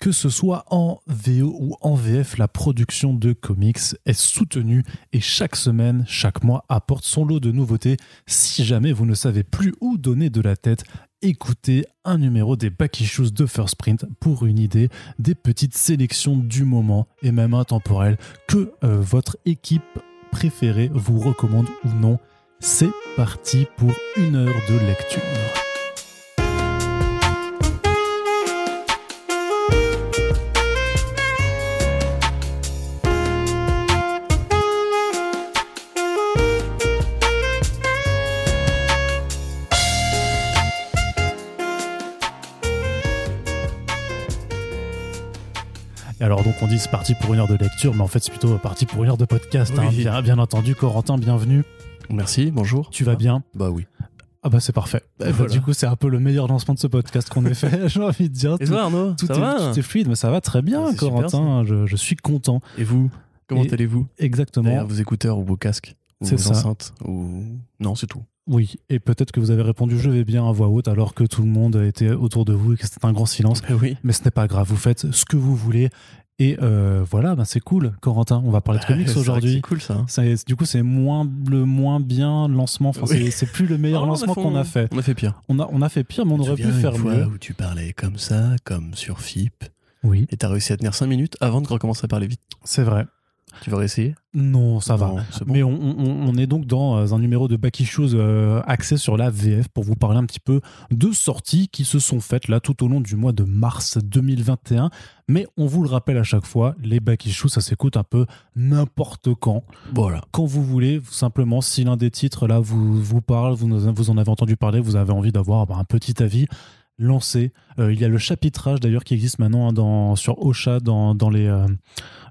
Que ce soit en VO ou en VF, la production de comics est soutenue et chaque semaine, chaque mois apporte son lot de nouveautés. Si jamais vous ne savez plus où donner de la tête, écoutez un numéro des Back Issues de First Print pour une idée des petites sélections du moment et même intemporelles que euh, votre équipe préférée vous recommande ou non. C'est parti pour une heure de lecture. Donc on dit c'est parti pour une heure de lecture, mais en fait c'est plutôt parti pour une heure de podcast. hein. Bien, bien entendu, Corentin, bienvenue. Merci, bonjour. Tu vas bien? Bah oui. Ah bah c'est parfait. Bah, Voilà. du coup c'est un peu le meilleur lancement de ce podcast qu'on ait fait, j'ai envie de dire. Et Tout, toi Arnaud tout Ça est, va tout est fluide, mais ça va très bien, Ah, super, Corentin. Je, je suis content. Et vous Comment allez-vous? Exactement. Derrière vos écouteurs ou vos casques Ou C'est vos ça. enceintes ou... Non, c'est tout. Oui, et peut-être que vous avez répondu je vais bien à voix haute alors que tout le monde était autour de vous et que c'était un grand silence. Oui. Mais ce n'est pas grave, vous faites ce que vous voulez. Et euh, voilà, bah, c'est cool, Corentin. On va parler de comics aujourd'hui. C'est cool ça. hein. Du coup, c'est moins le moins bien lancement. Enfin, Oui. c'est- plus le meilleur Oh, on a lancement qu'on a fait. On a fait pire. On a, on a fait pire, mais on aurait pu faire mieux. où tu parlais comme ça, comme sur FIP, Oui, et t'as réussi à tenir 5 minutes avant de recommencer à parler vite. c'est vrai. Tu vas réessayer? Non, ça va. Non, c'est bon. Mais on, on- on est donc dans euh, un numéro de Back Issues euh, axé sur la VF pour vous parler un petit peu de sorties qui se sont faites là tout au long du mois de mars 2021. Mais on vous le rappelle à chaque fois, les Back Issues, ça s'écoute un peu n'importe quand. Voilà. Quand vous voulez, vous- simplement, si l'un des titres là vous, vous parle, vous en avez entendu parler, vous avez envie d'avoir bah, un petit avis, lancez. Euh, il y a le chapitrage d'ailleurs qui existe maintenant hein, dans, sur Ocha dans, dans les... euh,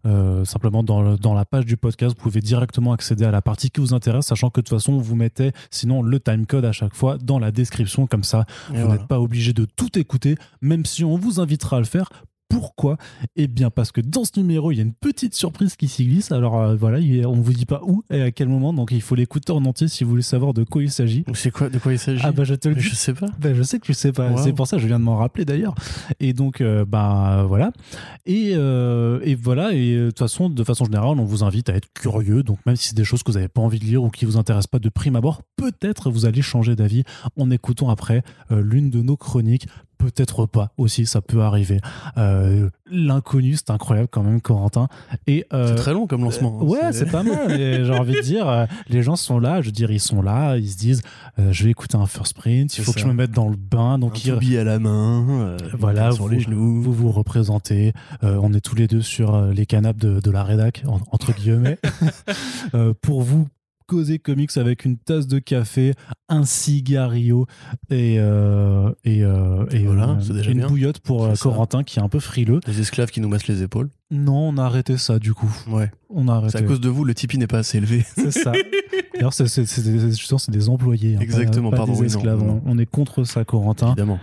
euh, simplement dans, le- dans la page du podcast, vous pouvez directement accéder à la partie qui vous intéresse, sachant que de toute façon, vous mettez sinon le timecode à chaque fois dans la description, comme ça, Et vous voilà. n'êtes pas obligé de tout écouter, même si on vous invitera à le faire. Pourquoi? Eh bien parce que dans ce numéro, il y a une petite surprise qui s'y glisse. Alors euh, voilà, on vous dit pas où et à quel moment, donc il faut l'écouter en entier si vous voulez savoir de quoi il s'agit. C'est quoi De quoi il s'agit? Ah bah je te le dis. Je sais pas. Ben, je sais que tu sais pas. Wow. C'est pour ça que je viens de m'en rappeler d'ailleurs. Et donc, euh, ben voilà. Et, euh, et voilà. Et de toute façon, de façon générale, on vous invite à être curieux. Donc, même si c'est des choses que vous n'avez pas envie de lire ou qui vous intéressent pas de prime abord, peut-être vous allez changer d'avis en écoutant après l'une de nos chroniques. Peut-être pas aussi, ça peut arriver. Euh, L'inconnu, c'est incroyable quand même, Corentin. Et euh, C'est très long comme lancement. hein. Ouais, c'est pas mal. J'ai envie de dire, euh, les gens sont là. Je veux dire, ils sont là. Ils se disent, je vais écouter un first print. Il faut que je me mette dans le bain. Un Donc, toubib à la main, Voilà, sur les genoux. vous vous représentez. On est tous les deux sur les canapes de, de la rédac, en- entre guillemets, pour vous causer comics avec une tasse de café, un cigario et, euh, et, euh, et Voilà, euh, déjà une bien. bouillotte pour ça. Corentin qui est un peu frileux. Les esclaves qui nous massent les épaules. Non, on a arrêté ça du coup. Ouais. On a arrêté. C'est à cause de vous, le Tipeee n'est pas assez élevé. C'est ça. D'ailleurs, c'est c'est- des, des employés. hein, Exactement, pas, pas pardon, des oui, non, esclaves. non. On, est contre ça, Corentin. Évidemment.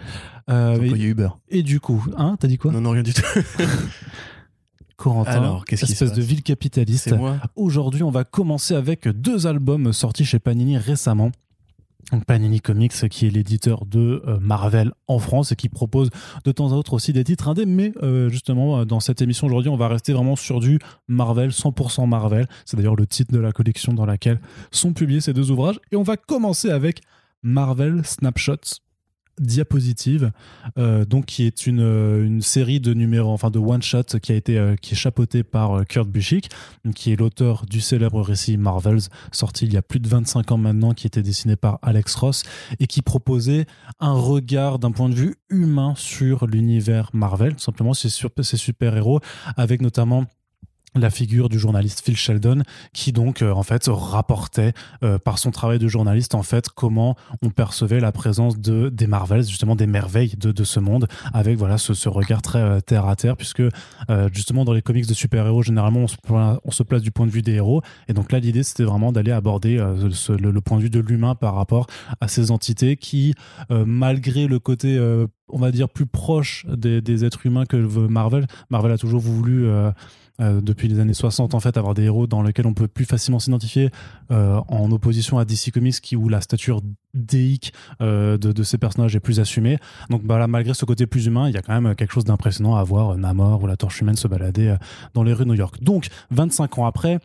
Euh, a Uber. et du coup, hein, t'as dit quoi? Non, non, rien du tout. Corentin, Alors, qu'est-ce qui espèce de ville capitaliste. Aujourd'hui, on va commencer avec deux albums sortis chez Panini récemment. Donc, Panini Comics, qui est l'éditeur de euh, Marvel en France et qui propose de temps à autre aussi des titres indés. Mais euh, justement, euh, dans cette émission aujourd'hui, on va rester vraiment sur du Marvel, 100% Marvel. C'est d'ailleurs le titre de la collection dans laquelle sont publiés ces deux ouvrages. Et on va commencer avec Marvel Snapshots diapositive euh, donc qui est une, euh, une série de numéros enfin de one shot qui a été euh, qui est chapeautée par euh, Kurt Busiek qui est l'auteur du célèbre récit Marvels sorti il y a plus de 25 ans maintenant qui était dessiné par Alex Ross et qui proposait un regard d'un point de vue humain sur l'univers Marvel. Tout simplement ces, sur- ces super héros avec notamment la figure du journaliste Phil Sheldon qui donc euh, en fait rapportait euh, par son travail de journaliste en fait comment on percevait la présence de des Marvels justement des merveilles de, de ce monde avec voilà ce, ce regard très euh, terre à terre puisque justement dans les comics de super-héros généralement on se, place du point de vue des héros et donc là l'idée c'était vraiment d'aller aborder le, point de vue de l'humain par rapport à ces entités qui malgré le côté on va dire, plus proche des, des êtres humains que Marvel. Marvel a toujours voulu euh, depuis les années 60 en fait avoir des héros dans lesquels on peut plus facilement s'identifier euh, en opposition à DC Comics qui où la stature déique euh, de, de, ces personnages est plus assumée. Donc bah là malgré ce côté plus humain il y a quand même quelque chose d'impressionnant à voir Namor ou la torche humaine se balader dans les rues de New York. Donc 25 ans après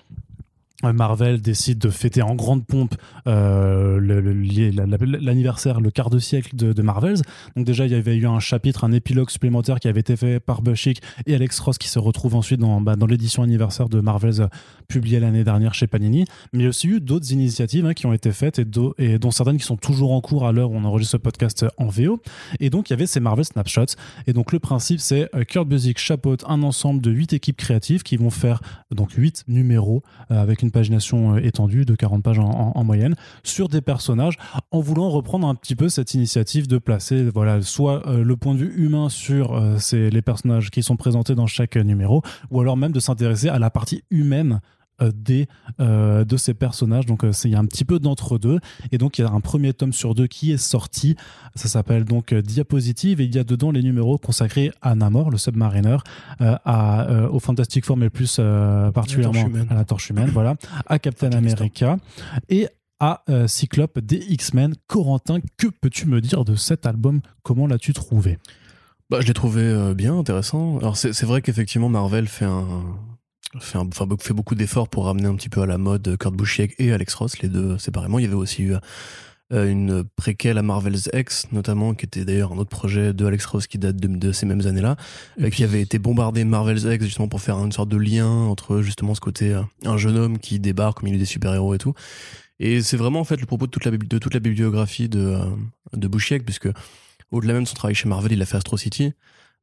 Marvel décide de fêter en grande pompe euh, l'anniversaire, le, quart de siècle de, Marvels. Donc déjà, il y avait eu un chapitre, un épilogue supplémentaire qui avait été fait par Bushik et Alex Ross qui se retrouve ensuite dans, bah, dans l'édition anniversaire de Marvels euh, publiée l'année dernière chez Panini. Mais il y a aussi eu d'autres initiatives hein, qui ont été faites et, dont certaines qui sont toujours en cours à l'heure où on enregistre ce podcast en VO. Et donc, il y avait ces Marvel Snapshots. Et donc, le principe, c'est euh, Kurt Busiek chapeaute un ensemble de 8 équipes créatives qui vont faire donc 8 numéros euh, avec une pagination euh, étendue de 40 pages en, moyenne sur des personnages en voulant reprendre un petit peu cette initiative de placer voilà soit euh, le point de vue humain sur les personnages qui sont présentés dans chaque numéro ou alors même de s'intéresser à la partie humaine euh, des, euh, de ces personnages. Donc euh, il y a un petit peu d'entre-deux. Et donc il y a un premier tome sur deux qui est sorti. Ça s'appelle donc Diapositive et il y a dedans les numéros consacrés à Namor, le submariner, à, au Fantastic Four, mais plus particulièrement à la Torche Humaine, voilà, à Captain America et à Cyclope des X-Men. Corentin, que peux-tu me dire de cet album? Comment l'as-tu trouvé? Bah, je l'ai trouvé bien intéressant. Alors c'est vrai qu'effectivement Marvel fait un, fait, enfin, fait beaucoup d'efforts pour ramener un petit peu à la mode Kurt Busiek et Alex Ross, les deux séparément. Il y avait aussi eu euh, une préquelle à Marvel's X, notamment, qui était d'ailleurs un autre projet de Alex Ross qui date de, ces mêmes années-là, euh, qui avait été bombardé Marvel's X justement pour faire une sorte de lien entre justement ce côté euh, un jeune homme qui débarque au milieu des super-héros et tout. Et c'est vraiment en fait le propos de toute la, de toute la bibliographie de, de Busiek, puisque au-delà même de son travail chez Marvel, il a fait Astro City,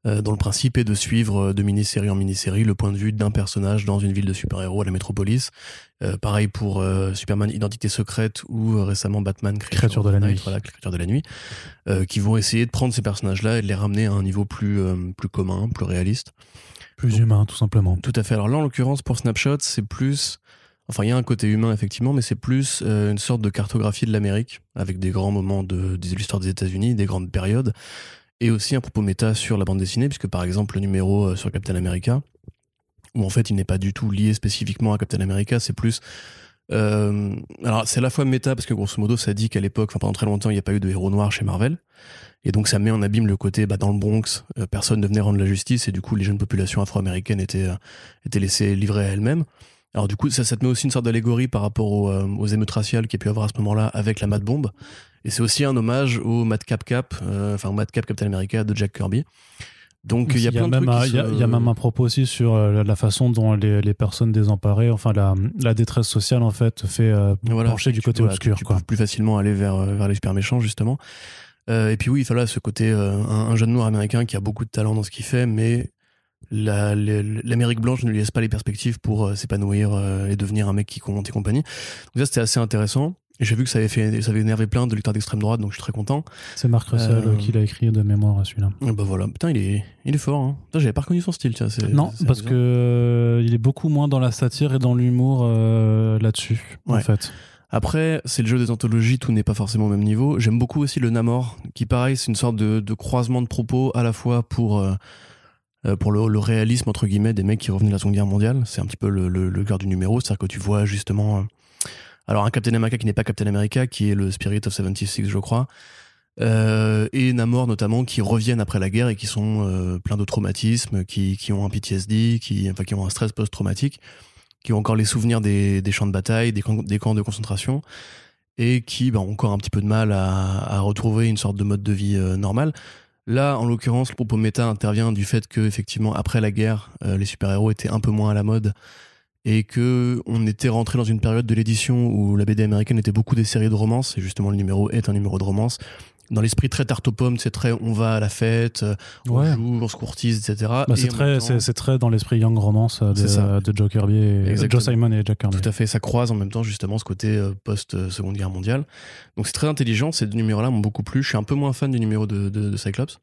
dont le principe est de suivre euh, de mini-série en mini-série le point de vue d'un personnage dans une ville de super-héros à la métropolis. Euh, pareil pour Superman Identité secrète ou récemment Batman Créature, de la nuit. Voilà, Créature de la nuit, qui vont essayer de prendre ces personnages-là et de les ramener à un niveau plus plus commun, plus réaliste, plus humain, tout simplement. Tout à fait. Alors là, en l'occurrence, pour Snapshot, c'est plus Enfin, il y a un côté humain, effectivement, mais c'est plus une sorte de cartographie de l'Amérique, avec des grands moments de, de l'histoire des États-Unis, des grandes périodes, et aussi un propos méta sur la bande dessinée, puisque par exemple le numéro euh, sur Captain America, où en fait il n'est pas du tout lié spécifiquement à Captain America, c'est plus... Euh, alors c'est à la fois méta, parce que grosso modo ça dit qu'à l'époque, enfin pendant très longtemps, il n'y a pas eu de héros noirs chez Marvel, et donc ça met en abîme le côté, bah, dans le Bronx, euh, personne ne venait rendre la justice, et du coup les jeunes populations afro-américaines étaient, étaient laissées livrées à elles-mêmes. Alors du coup, ça, ça te met aussi une sorte d'allégorie par rapport aux, émeutes raciales qu'il y a pu avoir à ce moment-là avec la Mad Bombe. Et c'est aussi un hommage au Madcap Cap, euh, enfin au Madcap Captain America de Jack Kirby. Donc il y a, plein de trucs. Il y, a même un propos aussi sur euh, la façon dont les, les, personnes désemparées, enfin la, la, détresse sociale en fait, fait euh, pencher du côté obscur. Tu, quoi. peux plus facilement aller vers, vers les super méchants justement. et puis oui, voilà, ce côté un, jeune noir américain qui a beaucoup de talent dans ce qu'il fait, mais l'Amérique blanche ne lui laisse pas les perspectives pour s'épanouir et devenir un mec qui compte et compagnie. Donc ça c'était assez intéressant. J'ai vu que ça avait, fait, ça avait énervé plein de lecteurs d'extrême droite, donc je suis très content. C'est Marc Russell euh, qui l'a écrit de mémoire à celui-là. Bah voilà, putain, il est, il est fort. Hein. J'avais pas reconnu son style, tiens. Non, parce que euh, il est beaucoup moins dans la satire et dans l'humour euh, là-dessus, en fait. Après, c'est le jeu des anthologies, tout n'est pas forcément au même niveau. J'aime beaucoup aussi le Namor, qui pareil, c'est une sorte de, de, croisement de propos à la fois pour pour le, le, réalisme entre guillemets des mecs qui revenaient de la Seconde Guerre mondiale. C'est un petit peu le, le, le cœur du numéro, c'est-à-dire que tu vois justement alors un Captain America qui n'est pas Captain America, qui est le Spirit of 76, je crois. Euh, et Namor notamment qui reviennent après la guerre et qui sont euh, pleins de traumatismes, qui, qui ont un PTSD, qui, enfin, qui ont un stress post-traumatique, qui ont encore les souvenirs des, des champs de bataille, des camps, des camps de concentration, et qui bah, ont encore un petit peu de mal à, à retrouver une sorte de mode de vie euh, normal. Là, en l'occurrence, le propos méta intervient du fait que, effectivement, après la guerre, les super-héros étaient un peu moins à la mode et que on était rentré dans une période de l'édition où la BD américaine était beaucoup des séries de romances et justement le numéro est un numéro de romance dans l'esprit très tarte aux pommes, c'est très on va à la fête, on joue, on se courtise, etc. Bah, c'est très, c'est, très dans l'esprit young romance de, de Joe Kirby et Joe Simon et Jack Kirby. Tout à fait, ça croise en même temps justement ce côté euh, post Seconde Guerre mondiale. Donc c'est très intelligent. Ces deux numéros-là m'ont beaucoup plu. Je suis un peu moins fan du numéro de, de, de Cyclops.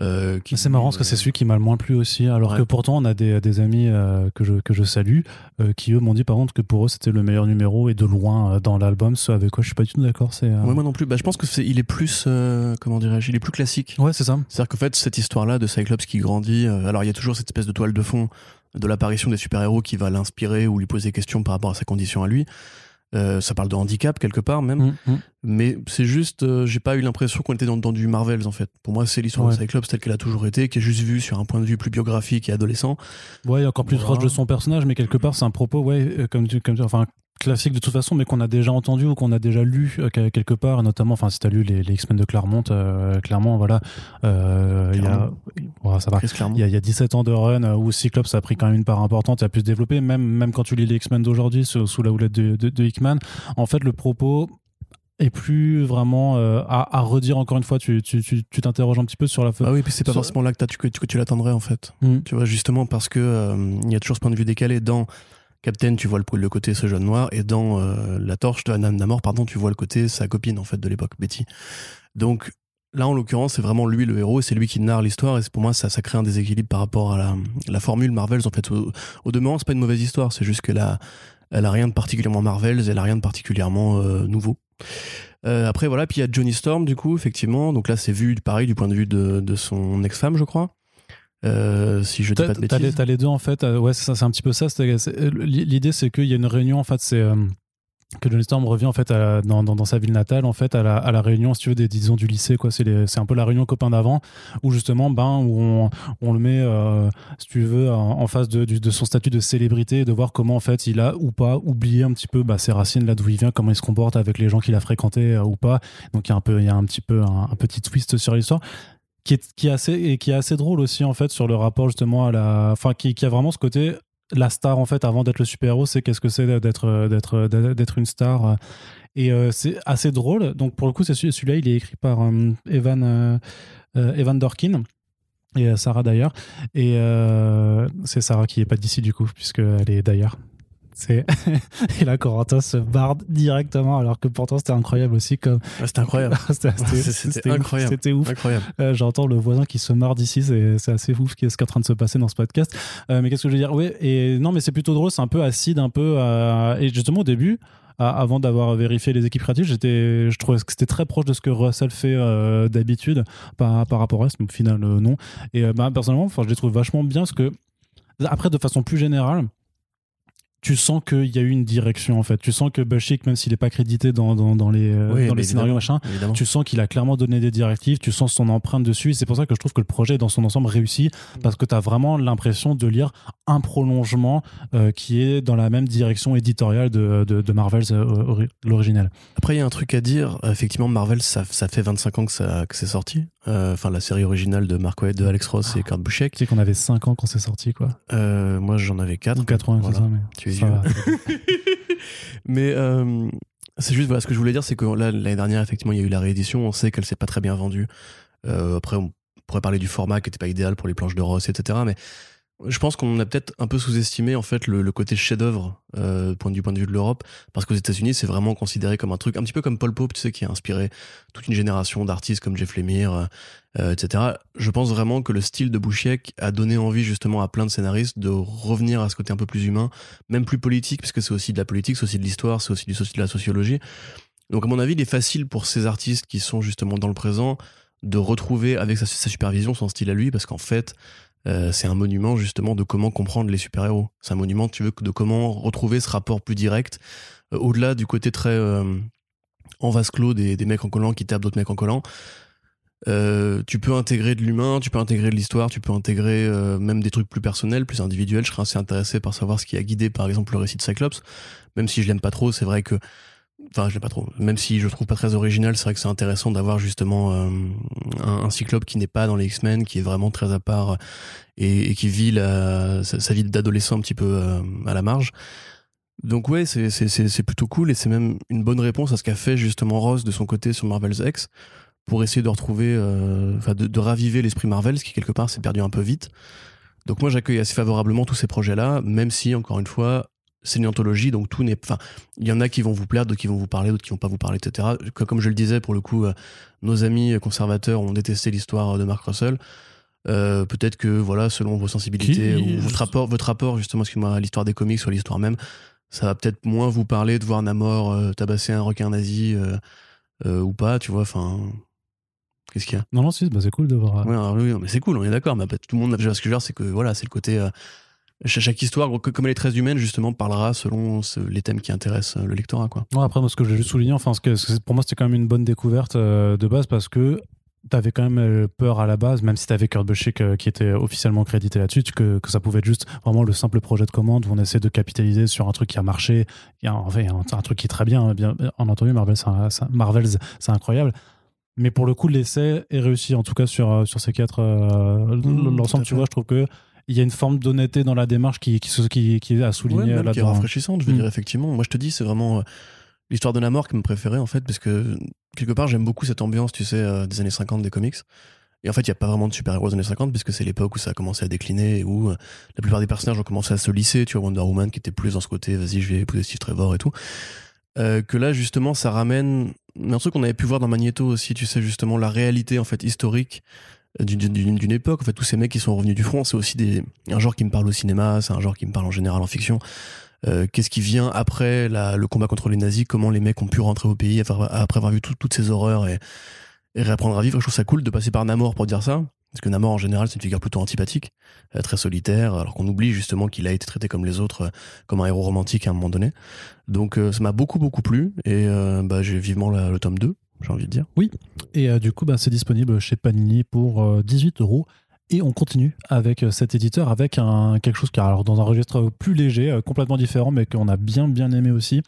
Euh, qui- C'est marrant parce que c'est celui qui m'a le moins plu aussi. Alors Ouais. que pourtant, on a des, des amis euh, que, je, que je salue euh, qui, eux, m'ont dit par contre que pour eux, c'était le meilleur numéro et de loin euh, dans l'album. Ce avec quoi je suis pas du tout d'accord. C'est. euh, Ouais, moi non plus. Bah, je pense que c'est, il est plus, euh, comment dirais-je, il est plus classique. Ouais, c'est ça. C'est-à-dire qu'en fait, cette histoire-là de Cyclops qui grandit, euh, alors il y a toujours cette espèce de toile de fond de l'apparition des super-héros qui va l'inspirer ou lui poser des questions par rapport à sa condition à lui. Euh, ça parle de handicap quelque part même, Mm, mm. mais c'est juste, euh, j'ai pas eu l'impression qu'on était dans, dans du Marvels en fait. Pour moi, c'est l'histoire Ouais. de Cyclops telle qu'elle a toujours été, qui est juste vue sur un point de vue plus biographique et adolescent. Ouais, et encore plus Voilà. proche de son personnage, mais quelque part, c'est un propos, ouais, euh, comme tu, comme tu- enfin, classique de toute façon, mais qu'on a déjà entendu ou qu'on a déjà lu euh, que- quelque part, et notamment, enfin, si t'as lu les, les X-Men de Claremont, euh, clairement, voilà, euh, il y a, Claremont. ouais, ça va. Chris Claremont. Il y, a, il y a 17 ans de run où Cyclops a pris quand même une part importante et a pu se développer, même, même quand tu lis les X-Men d'aujourd'hui sous, sous la houlette de, de, de Hickman. En fait, le propos est plus vraiment euh, à, à redire encore une fois. Tu tu- tu- tu t'interroges un petit peu sur la Ah oui, puis c'est pas sur- forcément là que, tu- que tu, que tu l'attendrais en fait. Mm. Tu vois, justement parce que euh, il y a toujours ce point de vue décalé. Dans Captain, tu vois le, côté ce jeune noir, et dans euh, La Torche de Nam Namor, pardon, tu vois le côté sa copine en fait de l'époque, Betty. Donc là, en l'occurrence, c'est vraiment lui le héros, et c'est lui qui narre l'histoire, et pour moi, ça, crée un déséquilibre par rapport à la, la formule Marvels. En fait, au, au demeurant, c'est pas une mauvaise histoire, c'est juste qu'elle a, elle a rien de particulièrement Marvels, elle a rien de particulièrement euh, nouveau. Euh, après voilà, puis il y a Johnny Storm du coup effectivement. Donc là c'est vu pareil du point de vue de son ex-femme je crois. Euh, si je dis pas de t'as les, bêtises. t'as les deux en fait. Euh, ouais, c'est un petit peu ça. euh, L'idée, c'est qu'il y a une réunion en fait. C'est euh, que Johnny Storm revient en fait à la- dans, dans, dans sa ville natale en fait à la, à la réunion si tu veux des disons du lycée quoi. C'est les- un peu la réunion copain d'avant où justement ben où on, on le met si tu veux en, en face de, son statut de célébrité et de voir comment en fait il a ou pas oublié un petit peu bah, ses racines là d'où il vient, comment il se comporte avec les gens qu'il a fréquentés ou pas. Donc il y a un peu il y a un petit peu un, un petit twist sur l'histoire qui est, qui est assez et qui est assez drôle aussi en fait sur le rapport justement à la enfin qui, a vraiment ce côté la star en fait avant d'être le super héros c'est qu'est-ce que c'est d'être d'être d'être une star. Et euh, c'est assez drôle. Donc pour le coup c'est celui- celui-là il est écrit par euh, Evan euh, Evan Dorkin et Sarah d'ailleurs. Et c'est Sarah qui est pas d'ici du coup puisqu'elle est d'ailleurs et là Corentin se barde directement alors que pourtant c'était incroyable aussi comme Ouais, c'était incroyable. c'était ouf, incroyable. c'était ouf incroyable. euh, J'entends le voisin qui se marre d'ici, c'est assez ouf ce qui est ce qui est en train de se passer dans ce podcast. Euh, mais qu'est-ce que je veux dire? Oui, et non, mais c'est plutôt drôle, c'est un peu acide, un peu. euh, et justement, au début, avant d'avoir vérifié les équipes créatives, j'étais, je trouvais que c'était très proche de ce que Russell fait euh, d'habitude par, par rapport à ce mais au final, euh, non. Et euh, bah, personnellement, je les trouve vachement bien parce que, après, de façon plus générale, tu sens qu'il y a eu une direction en fait. Tu sens que Bashik, même s'il n'est pas crédité dans, dans, dans les, euh, Oui, dans mais les scénarios machin, Évidemment. tu sens qu'il a clairement donné des directives, tu sens son empreinte dessus, c'est pour ça que je trouve que le projet dans son ensemble réussit, parce que tu as vraiment l'impression de lire un prolongement euh, qui est dans la même direction éditoriale de, de, de Marvel's euh, ori- l'original. Après, il y a un truc à dire. Effectivement, Marvel, ça, ça fait 25 ans que, ça, que c'est sorti. Euh, Enfin, la série originale de Mark de Alex Ross et Kurt Busiek. Tu sais qu'on avait 5 ans quand c'est sorti, quoi. Euh, moi, j'en avais 4. Ou 80, c'est ça, mais Tu es vieux. Mais euh, c'est juste, voilà, ce que je voulais dire, c'est que là, l'année dernière, effectivement, il y a eu la réédition. On sait qu'elle s'est pas très bien vendue. Euh, après, on pourrait parler du format qui était pas idéal pour les planches de Ross, etc. Mais je pense qu'on a peut-être un peu sous-estimé en fait le, côté chef-d'œuvre euh, du point de vue de l'Europe, parce qu'aux États-Unis, c'est vraiment considéré comme un truc un petit peu comme Paul Pope, tu sais, qui a inspiré toute une génération d'artistes comme Jeff Lemire, euh, etc. Je pense vraiment que le style de Bouchiek a donné envie justement à plein de scénaristes de revenir à ce côté un peu plus humain, même plus politique, parce que c'est aussi de la politique, c'est aussi de l'histoire, c'est aussi de la sociologie. Donc à mon avis, il est facile pour ces artistes qui sont justement dans le présent de retrouver avec sa supervision son style à lui, parce qu'en fait, euh, c'est un monument justement de comment comprendre les super-héros. C'est un monument, tu veux, de comment retrouver ce rapport plus direct, euh, au-delà du côté très euh, en vase clos des, des mecs en collant qui tapent d'autres mecs en collant. Euh, tu peux intégrer de l'humain, tu peux intégrer de l'histoire, tu peux intégrer même des trucs plus personnels, plus individuels. Je serais assez intéressé par savoir ce qui a guidé, par exemple, le récit de Cyclops. Même si je l'aime pas trop, c'est vrai que, enfin, je l'aime pas trop. Même si je trouve pas très original, c'est vrai que c'est intéressant d'avoir justement euh, un, Cyclope qui n'est pas dans les X-Men, qui est vraiment très à part et, et qui vit la, sa, vie d'adolescent un petit peu euh, à la marge. Donc ouais, c'est plutôt cool et c'est même une bonne réponse à ce qu'a fait justement Ross de son côté sur Marvel's X pour essayer de retrouver, euh, enfin de, de raviver l'esprit Marvel, ce qui quelque part s'est perdu un peu vite. Donc moi j'accueille assez favorablement tous ces projets-là, même si encore une fois c'est une anthologie, donc tout n'est. Enfin, il y en a qui vont vous plaire, d'autres qui vont vous parler, d'autres qui vont pas vous parler, etc. Comme je le disais, pour le coup, nos amis conservateurs ont détesté l'histoire de Mark Russell. peut-être que voilà, selon vos sensibilités ou votre rapport, votre rapport justement, excuse-moi, à l'histoire des comics ou à l'histoire même, ça va peut-être moins vous parler de voir Namor tabasser un requin nazi ou pas, tu vois. Enfin, Qu'est-ce qu'il y a? Non, non, bah, c'est cool de voir. Euh. oui, mais c'est cool, on est d'accord. Mais tout le monde, ce que je veux dire, c'est que voilà, c'est le côté. Euh, chaque histoire, comme elle est très humaine, justement, parlera selon les thèmes qui intéressent euh, le lectorat. Quoi. après, moi, ce que j'ai juste souligné, enfin, ce que, pour moi, c'était quand même une bonne découverte de base parce que t'avais quand même peur à la base, même si t'avais Kurt Busiek qui était officiellement crédité là-dessus, que, que, ça pouvait être juste vraiment le simple projet de commande où on essaie de capitaliser sur un truc qui a marché, il y a, un, truc qui est très bien, hein, bien en entendu, Marvel, c'est incroyable. Mais pour le coup, l'essai est réussi, en tout cas sur, euh, sur ces quatre. Euh, mmh, l'ensemble, tu vois, je trouve que il y a une forme d'honnêteté dans la démarche qui, qui, qui, qui est à souligner là Qui est rafraîchissante, je veux mmh. dire, effectivement. Moi, je te dis, c'est vraiment euh, l'histoire de Namor qui me préférait, en fait, parce que quelque part, j'aime beaucoup cette ambiance, tu sais, des années 50 des comics. Et en fait, il n'y a pas vraiment de super-héros des années 50, puisque c'est l'époque où ça a commencé à décliner, où la plupart des personnages ont commencé à se lisser. Tu vois, Wonder Woman qui était plus dans ce côté, vas-y, je vais épouser Steve Trevor et tout. que là, justement, ça ramène un truc qu'on avait pu voir dans Magneto aussi, tu sais, justement, la réalité, en fait, historique euh, d'une époque. En fait, tous ces mecs qui sont revenus du front, c'est aussi des, un genre qui me parle au cinéma, c'est un genre qui me parle en général en fiction. Euh, qu'est-ce qui vient après la, le combat contre les nazis? Comment les mecs ont pu rentrer au pays après avoir vu toutes ces horreurs et, et réapprendre à vivre? Je trouve ça cool de passer par Namor pour dire ça. Parce que Namor, en général, c'est une figure plutôt antipathique, euh, très solitaire, alors qu'on oublie justement qu'il a été traité comme les autres, euh, comme un héros romantique à un moment donné. Donc euh, ça m'a beaucoup, beaucoup plu, et bah, j'ai vivement le tome 2, j'ai envie de dire. Oui, et du coup, bah, c'est disponible chez Panini pour 18 euros. Et on continue avec cet éditeur, avec un, quelque chose qui est alors dans un registre plus léger, complètement différent, mais qu'on a bien, bien aimé aussi.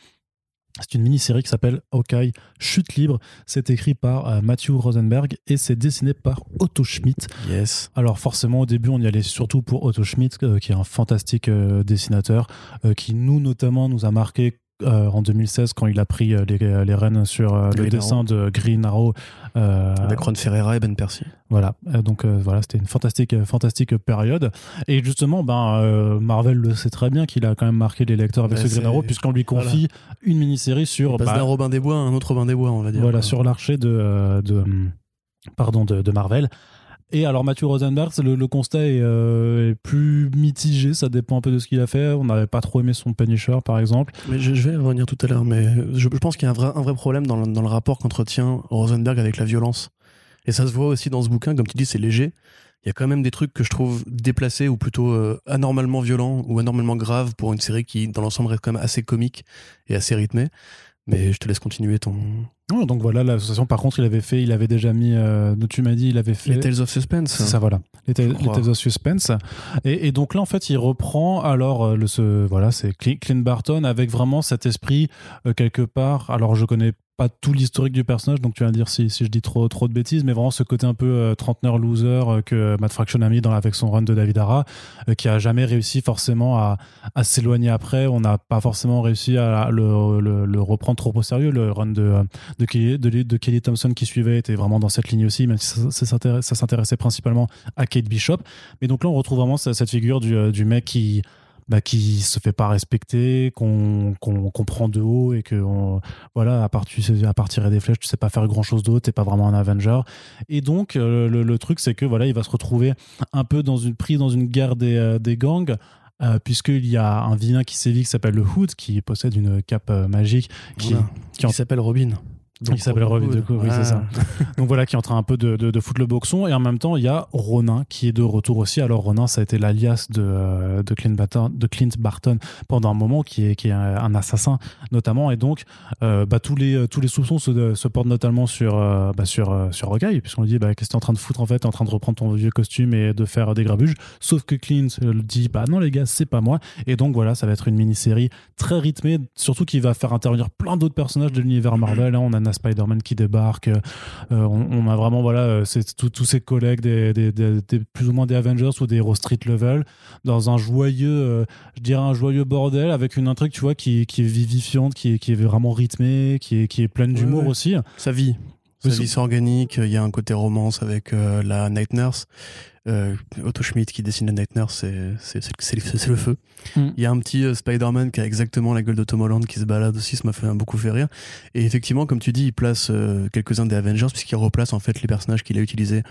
C'est une mini-série qui s'appelle Hawkeye Chute libre. C'est écrit par euh, Matthew Rosenberg et c'est dessiné par Otto Schmidt. Yes. Alors forcêmement au début on y allait surtout pour Otto Schmidt euh, qui est un fantastique euh, dessinateur qui nous notamment nous a marqué euh, en 2016 quand il a pris euh, les, les, rênes sur euh, le dessin de Green Arrow avec Ron Ferreira et Ben Percy. Voilà, donc voilà, c'était une fantastique, fantastique période. Et justement, ben Marvel le sait très bien qu'il a quand même marqué les lecteurs avec ce Green Arrow puisqu'on lui confie une mini-série sur. bah, d'un Robin des Bois à un autre Robin des Bois, on va dire. Voilà, sur l'archer de, de, pardon de, de Marvel. Et alors Mathieu Rosenberg, le, constat euh, est, plus mitigé, ça dépend un peu de ce qu'il a fait. On n'avait pas trop aimé son Punisher par exemple. Mais je, vais revenir tout à l'heure, mais je, pense qu'il y a un vrai, problème dans le, dans le rapport qu'entretient Rosenberg avec la violence. Et ça se voit aussi dans ce bouquin, comme tu dis, c'est léger. Il y a quand même des trucs que je trouve déplacés ou plutôt euh, anormalement violents ou anormalement graves pour une série qui, dans l'ensemble, reste quand même assez comique et assez rythmée. Mais je te laisse continuer ton. donc voilà, l'association, par contre, il avait fait, il avait déjà mis, euh, tu m'as dit, il avait fait. Les Tales of Suspense. C'est ça, voilà. Les, Tales of Suspense. Et, donc là, en fait, il reprend, alors, euh, le, ce, voilà, c'est Clint Barton avec vraiment cet esprit, euh, quelque part. Alors, je connais pas tout l'historique du personnage, donc tu vas dire si, je dis trop, de bêtises, mais vraiment ce côté un peu euh, trentenaire loser euh, que Matt Fraction a mis dans, avec son run de David Ara, euh, qui a jamais réussi forcément à, s'éloigner après. On n'a pas forcément réussi à le, reprendre trop au sérieux. Le run de, Kelly, de, Kelly Thompson qui suivait était vraiment dans cette ligne aussi, même si ça, s'intéressait principalement à Kate Bishop. Mais donc là, on retrouve vraiment cette figure du, du mec qui bah, qui se fait pas respecter, qu'on qu'on prend de haut et que voilà, à part, tu sais, à part tirer des flèches, tu sais pas faire grand chose d'autre, t'es pas vraiment un Avenger. Et donc, euh, le, truc, c'est que voilà, il va se retrouver un peu dans une prise dans une guerre des, euh, des gangs. Euh, puisqu'il y a un vilain qui sévit qui s'appelle le Hood qui possède une cape magique qui, qui, s'appelle Robin donc, il s'appelle Robin de oui, c'est ça. Donc voilà, qui est en train un peu de, de, de, foutre le boxon. Et en même temps, il y a Ronin qui est de retour aussi. Alors Ronin, ça a été l'alias de, euh, de, Clint Barton, de Clint Barton pendant un moment, qui est, qui est un assassin notamment. Et donc, euh, bah, tous, les, tous les soupçons se, se portent notamment sur, euh, bah, sur, euh, sur Rocaille, puisqu'on lui dit bah, Qu'est-ce que tu es en train de foutre en fait? Tu es en train de reprendre ton vieux costume et de faire des grabuges. Sauf que Clint dit Bah non, les gars, c'est pas moi. Et donc voilà, ça va être une mini-série très rythmée, surtout qui va faire intervenir plein d'autres personnages de l'univers Marvel. Hein. On a un Spider-Man qui débarque. Euh, on, a vraiment voilà, euh, c'est tous ses collègues des, plus ou moins des Avengers ou des héros street level dans un joyeux, euh, je dirais un joyeux bordel avec une intrigue tu vois qui, est vivifiante, qui est, qui est vraiment rythmée, qui est, qui est pleine d'humour aussi. Sa vie. Sa vie s'organique. Il y a un côté romance avec la Night Nurse. Euh, Otto Schmidt qui dessine la Nightmare, c'est c'est c'est- c'est- c'est le feu. Mm. Il y a un petit euh, Spider-Man qui a exactement la gueule de Tom Holland qui se balade aussi, ça m'a fait beaucoup fait rire. Et effectivement, comme tu dis, il place euh, quelques-uns des Avengers puisqu'il replace en fait les personnages qu'il a utilisés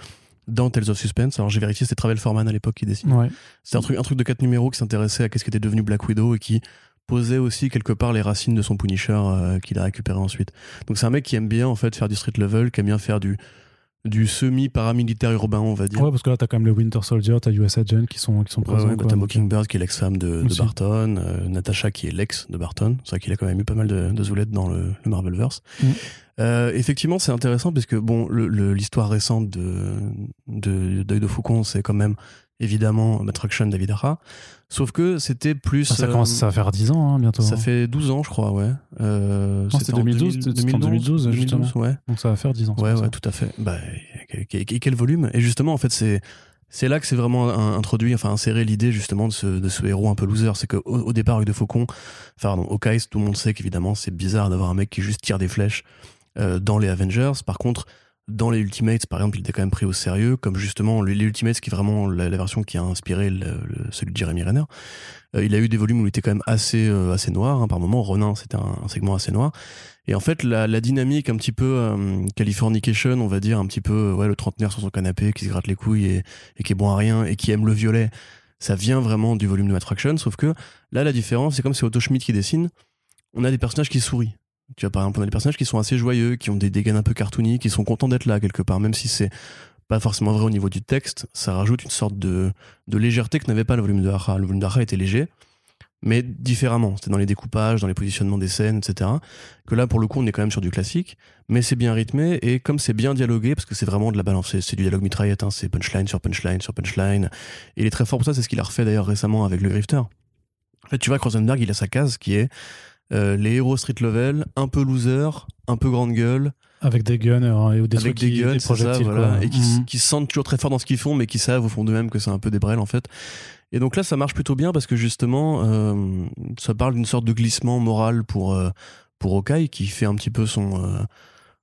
dans Tales of Suspense. Alors j'ai vérifié, c'était Travel Foreman à l'époque qui dessine. Ouais. C'est un truc, un truc de quatre numéros qui s'intéressait à qu'est-ce qui était devenu Black Widow et qui posait aussi quelque part les racines de son Punisher euh, qu'il a récupéré ensuite. Donc c'est un mec qui aime bien en fait faire du street level, qui aime bien faire du du semi-paramilitaire urbain, on va dire. Ouais, parce que là, t'as quand même le Winter Soldier, t'as US Agent qui sont, qui sont Ouais, présents. ouais, bah, quoi. t'as Mockingbird qui est l'ex-femme de. Barton, euh, Natasha qui est l'ex de Barton. C'est vrai qu'il a quand même eu pas mal de, de zoulettes dans le, le Marvelverse. Mm. Euh, effectivement, c'est intéressant parce que bon, le- le- l'histoire récente de de d'œil de Faucon, c'est quand même évidemment Matraction David Ara. Sauf que c'était plus. Ah, ça euh, commence ça va faire 10 ans hein, bientôt. ça hein. fait 12 ans, je crois, ouais. Euh, c'était en 2012, 2000- c'était en 2012, justement. ouais. Donc ça va faire 10 ans. Ouais, ouais, ça. tout à fait. Bah, quel, quel- volume? Et justement, en fait, c'est c'est là que c'est vraiment introduit, enfin inséré l'idée justement de ce, de ce héros un peu loser. C'est qu'au au départ, avec de Faucon, enfin, pardon, Hawkeye, tout le monde sait qu'évidemment, c'est bizarre d'avoir un mec qui juste tire des flèches euh, dans les Avengers. Par contre, dans les Ultimates, par exemple, il était quand même pris au sérieux, comme justement les, Ultimates, qui est vraiment la, version qui a inspiré celui de Jeremy Renner. Euh, il a eu des volumes où il était quand même assez, euh, assez noir. hein. Par moment, Ronin, c'était un, segment assez noir. Et en fait, la, la dynamique un petit peu euh, Californication, on va dire, un petit peu euh, ouais, le trentenaire sur son canapé qui se gratte les couilles et, et qui est bon à rien et qui aime le violet, ça vient vraiment du volume de Attraction. Sauf que là, la différence, c'est comme c'est Otto Schmidt qui dessine, on a des personnages qui sourient. Tu vois, par exemple, on a des personnages qui sont assez joyeux, qui ont des dégâts un peu cartoony, qui sont contents d'être là quelque part, même si c'est pas forcément vrai au niveau du texte, ça rajoute une sorte de, légèreté que n'avait pas le volume de. Le volume de était léger, mais différemment. C'était dans les découpages, dans les positionnements des scènes, etc. Que là, pour le coup, on est quand même sur du classique, mais c'est bien rythmé et comme c'est bien dialogué, parce que c'est vraiment de la balance, c'est c'est du dialogue mitraillette, hein, c'est punchline sur punchline sur punchline. Et il est très fort pour ça, c'est ce qu'il a refait d'ailleurs récemment avec le Grifter. En fait, tu vois, Rosenberg, il a sa case qui est euh, les héros street level, un peu loser, un peu grande gueule, Avec des guns euh, et des avec trucs des qui- guns, des c'est ça, projectiles. voilà, quoi. et qui, Mhm. qui se sentent toujours très forts dans ce qu'ils font, mais qui savent au fond d'eux-mêmes que c'est un peu des brels en fait. Et donc là, ça marche plutôt bien parce que justement, euh, ça parle d'une sorte de glissement moral pour euh, pour Hawkeye qui fait un petit peu son euh,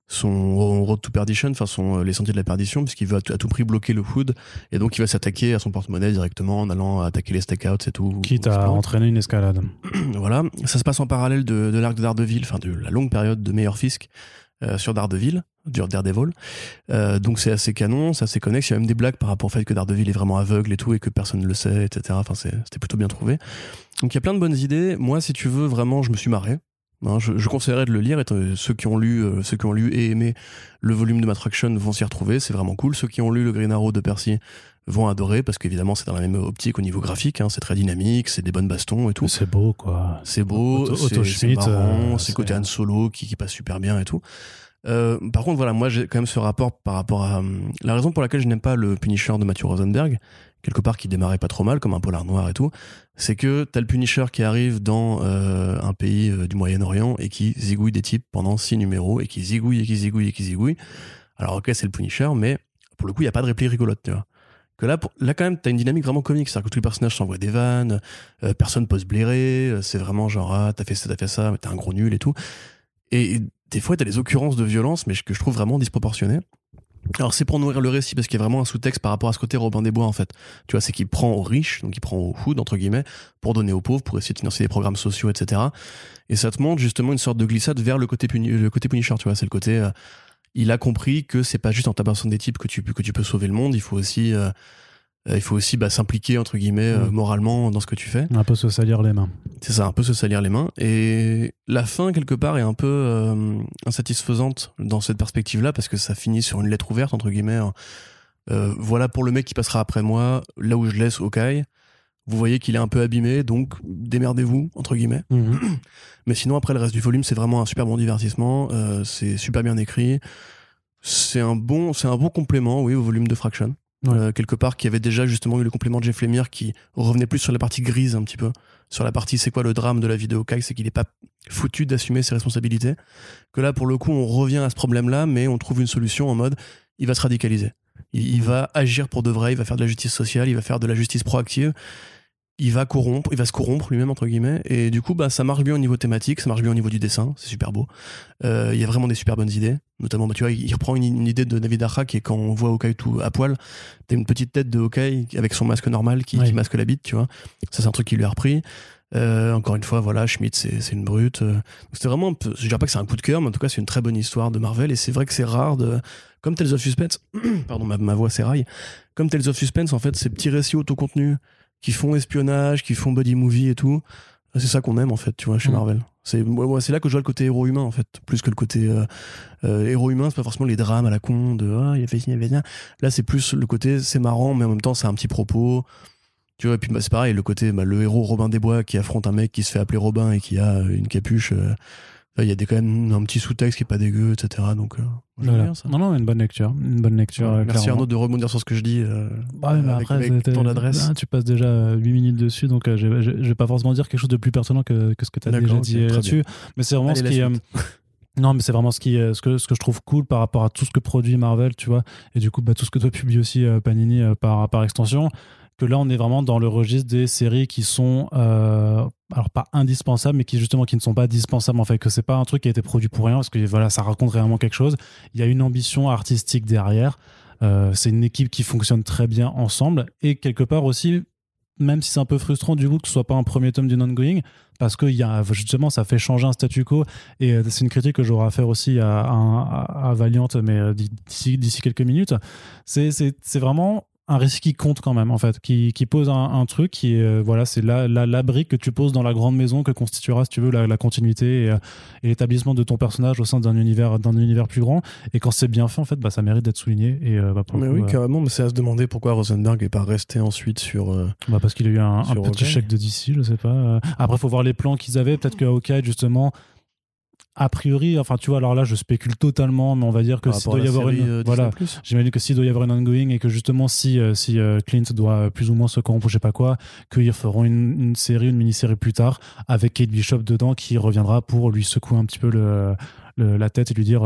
son road to perdition, enfin son euh, les sentiers de la perdition, puisqu'il veut à tout, à tout prix bloquer le hood, et donc il va s'attaquer à son porte-monnaie directement en allant attaquer les stakeouts et tout. Quitte à entraîner une escalade. Voilà, ça se passe en parallèle de, de l'arc de Daredevil, enfin de la longue période de Meilleur Fisk euh, sur Daredevil, sur Daredevil. Euh, donc c'est assez canon, c'est assez connexe. Il y a même des blagues par rapport au fait que Daredevil est vraiment aveugle et tout et que personne ne le sait, etc. Enfin c'est- c'était plutôt bien trouvé. Donc il y a plein de bonnes idées. Moi, si tu veux, vraiment, je me suis marré. Hein, je, je conseillerais de le lire. Et ceux qui ont lu, euh, ceux qui ont lu et aimé le volume de Matraction vont s'y retrouver. C'est vraiment cool. Ceux qui ont lu le Green Arrow de Percy vont adorer parce qu'évidemment c'est dans la même optique au niveau graphique. hein. c'est très dynamique, c'est des bonnes bastons et tout. C'est beau, quoi. C'est beau, Otto- c'est marrant, euh, c'est côté Han Solo qui, qui passe super bien et tout. Euh, par contre, voilà, moi j'ai quand même ce rapport par rapport à hum, la raison pour laquelle je n'aime pas le Punisher de Matthew Rosenberg, quelque part qui démarrait pas trop mal comme un polar noir et tout, c'est que t'as le Punisher qui arrive dans euh, un pays euh, du Moyen-Orient et qui zigouille des types pendant six numéros et qui zigouille et qui zigouille et qui zigouille. Alors ok, c'est le Punisher, mais pour le coup, il y a pas de réplique rigolote, tu vois. Que là, pour- là quand même, t'as une dynamique vraiment comique, c'est-à-dire que tous les personnages s'envoient des vannes, euh, personne peut se blairer, euh, c'est vraiment genre ah t'as fait ça, t'as fait ça, mais t'es un gros nul et tout. Et, et des fois t'as des occurrences de violence, mais que je trouve vraiment disproportionnées. Alors c'est pour nourrir le récit parce qu'il y a vraiment un sous-texte par rapport à ce côté Robin des Bois en fait. Tu vois, c'est qu'il prend aux riches, donc il prend aux hood entre guillemets, pour donner aux pauvres, pour essayer de financer des programmes sociaux, etc. Et ça te montre justement une sorte de glissade vers le côté, puni- le côté Punisher, tu vois, c'est le côté. euh, il a compris que c'est pas juste en tabassant des types que tu, que tu peux sauver le monde, il faut aussi, euh, il faut aussi bah, s'impliquer entre guillemets euh, Mm. moralement dans ce que tu fais. Un peu se salir les mains. C'est ça, un peu se salir les mains. Et la fin, quelque part, est un peu euh, insatisfaisante dans cette perspective-là, parce que ça finit sur une lettre ouverte, entre guillemets. Euh, voilà pour le mec qui passera après moi, là où je laisse Hawkeye. Vous voyez qu'il est un peu abîmé, donc démerdez-vous, entre guillemets. Mhm. Mais sinon, après, le reste du volume, c'est vraiment un super bon divertissement. euh, c'est super bien écrit. C'est un bon, c'est un bon complément, oui, au volume de Fraction. Ouais. Euh, quelque part, qui avait déjà justement eu le complément de Jeff Lemire qui revenait plus sur la partie grise un petit peu. Sur la partie, c'est quoi le drame de la vie de Hawkeye C'est qu'il n'est pas foutu d'assumer ses responsabilités. Que là, pour le coup, on revient à ce problème-là, mais on trouve une solution en mode, il va se radicaliser. Il, il va agir pour de vrai, il va faire de la justice sociale, il va faire de la justice proactive. Il va corrompre, il va se corrompre lui-même entre guillemets, et du coup bah ça marche bien au niveau thématique, ça marche bien au niveau du dessin, c'est super beau. Euh, Il y a vraiment des super bonnes idées, notamment bah, tu vois il reprend une, une idée de David Arra qui est quand on voit Hawkeye tout à poil, t'as une petite tête de Hawkeye avec son masque normal qui, masque la bite, tu vois. Ça c'est un truc qui lui a repris. Euh, encore une fois, voilà, Schmidt, c'est c'est une brute. Euh, C'était vraiment, un peu, je dirais pas que c'est un coup de cœur, mais en tout cas, c'est une très bonne histoire de Marvel. Et c'est vrai que c'est rare de, comme Tales of Suspense, pardon, ma, ma voix s'éraille. Comme Tales of Suspense, en fait, ces petits récits autocontenus qui font espionnage, qui font buddy movie et tout. C'est ça qu'on aime, en fait, tu vois, chez Mm. Marvel. C'est moi, c'est là que je vois le côté héros humain, en fait, plus que le côté euh, euh, héros humain. C'est pas forcément les drames à la con de ah, il a fait il a fait ça. Là, c'est plus le côté c'est marrant, mais en même temps, c'est un petit propos. Tu vois, et puis bah, c'est pareil, le côté, bah, le héros Robin des Bois qui affronte un mec qui se fait appeler Robin et qui a une capuche. euh, Il y a des, quand même un petit sous-texte qui est pas dégueu, etc. Donc, euh, Voilà. bien ça. Non, non, une bonne lecture. Une bonne lecture. Euh, Merci. Arnaud de rebondir sur ce que je dis. euh, Ouais, mais avec- après, avec c'était- ton adresse. Ah, tu passes déjà 8 minutes dessus, donc euh, je je je vais pas forcément dire quelque chose de plus pertinent que, que ce que tu as déjà dit euh, là-dessus. Mais c'est vraiment Allez, ce qui. euh, non, mais c'est vraiment ce, qui, ce, que, ce que je trouve cool par rapport à tout ce que produit Marvel, tu vois. Et du coup, bah, tout ce que toi publies aussi, Panini, par, par extension. Là, on est vraiment dans le registre des séries qui sont. euh, alors, pas indispensables, mais qui justement qui ne sont pas dispensables, en fait. Que c'est pas un truc qui a été produit pour rien, parce que voilà, ça raconte réellement quelque chose. Il y a une ambition artistique derrière. Euh, c'est une équipe qui fonctionne très bien ensemble. Et quelque part aussi, même si c'est un peu frustrant du coup que ce soit pas un premier tome d'une ongoing, parce que y a, justement ça fait changer un statu quo. Et euh, c'est une critique que j'aurai à faire aussi à, à, à Valiant, mais d'ici quelques minutes. C'est vraiment un récit qui compte quand même en fait qui, qui pose un, un truc qui euh, voilà c'est la, la, la brique que tu poses dans la grande maison que constituera si tu veux la, la continuité et, euh, et l'établissement de ton personnage au sein d'un univers d'un univers plus grand et quand c'est bien fait en fait bah, ça mérite d'être souligné et euh, bah, pour Mais coup, oui, euh, carrément, mais c'est à se demander pourquoi Rosenberg est pas resté ensuite sur. euh, bah parce qu'il a eu un, un petit chèque de DC, je sais pas. Après, faut voir les plans qu'ils avaient. Peut-être que Hawkeye, justement, a priori, enfin, tu vois, alors là, je spécule totalement, mais on va dire que s'il doit y avoir une. euh, voilà. J'imagine que s'il doit y avoir une ongoing et que justement, si, euh, si euh, Clint doit plus ou moins se corrompre ou je sais pas quoi, qu'ils feront une, une série, une mini-série plus tard avec Kate Bishop dedans qui reviendra pour lui secouer un petit peu le, le- la tête et lui dire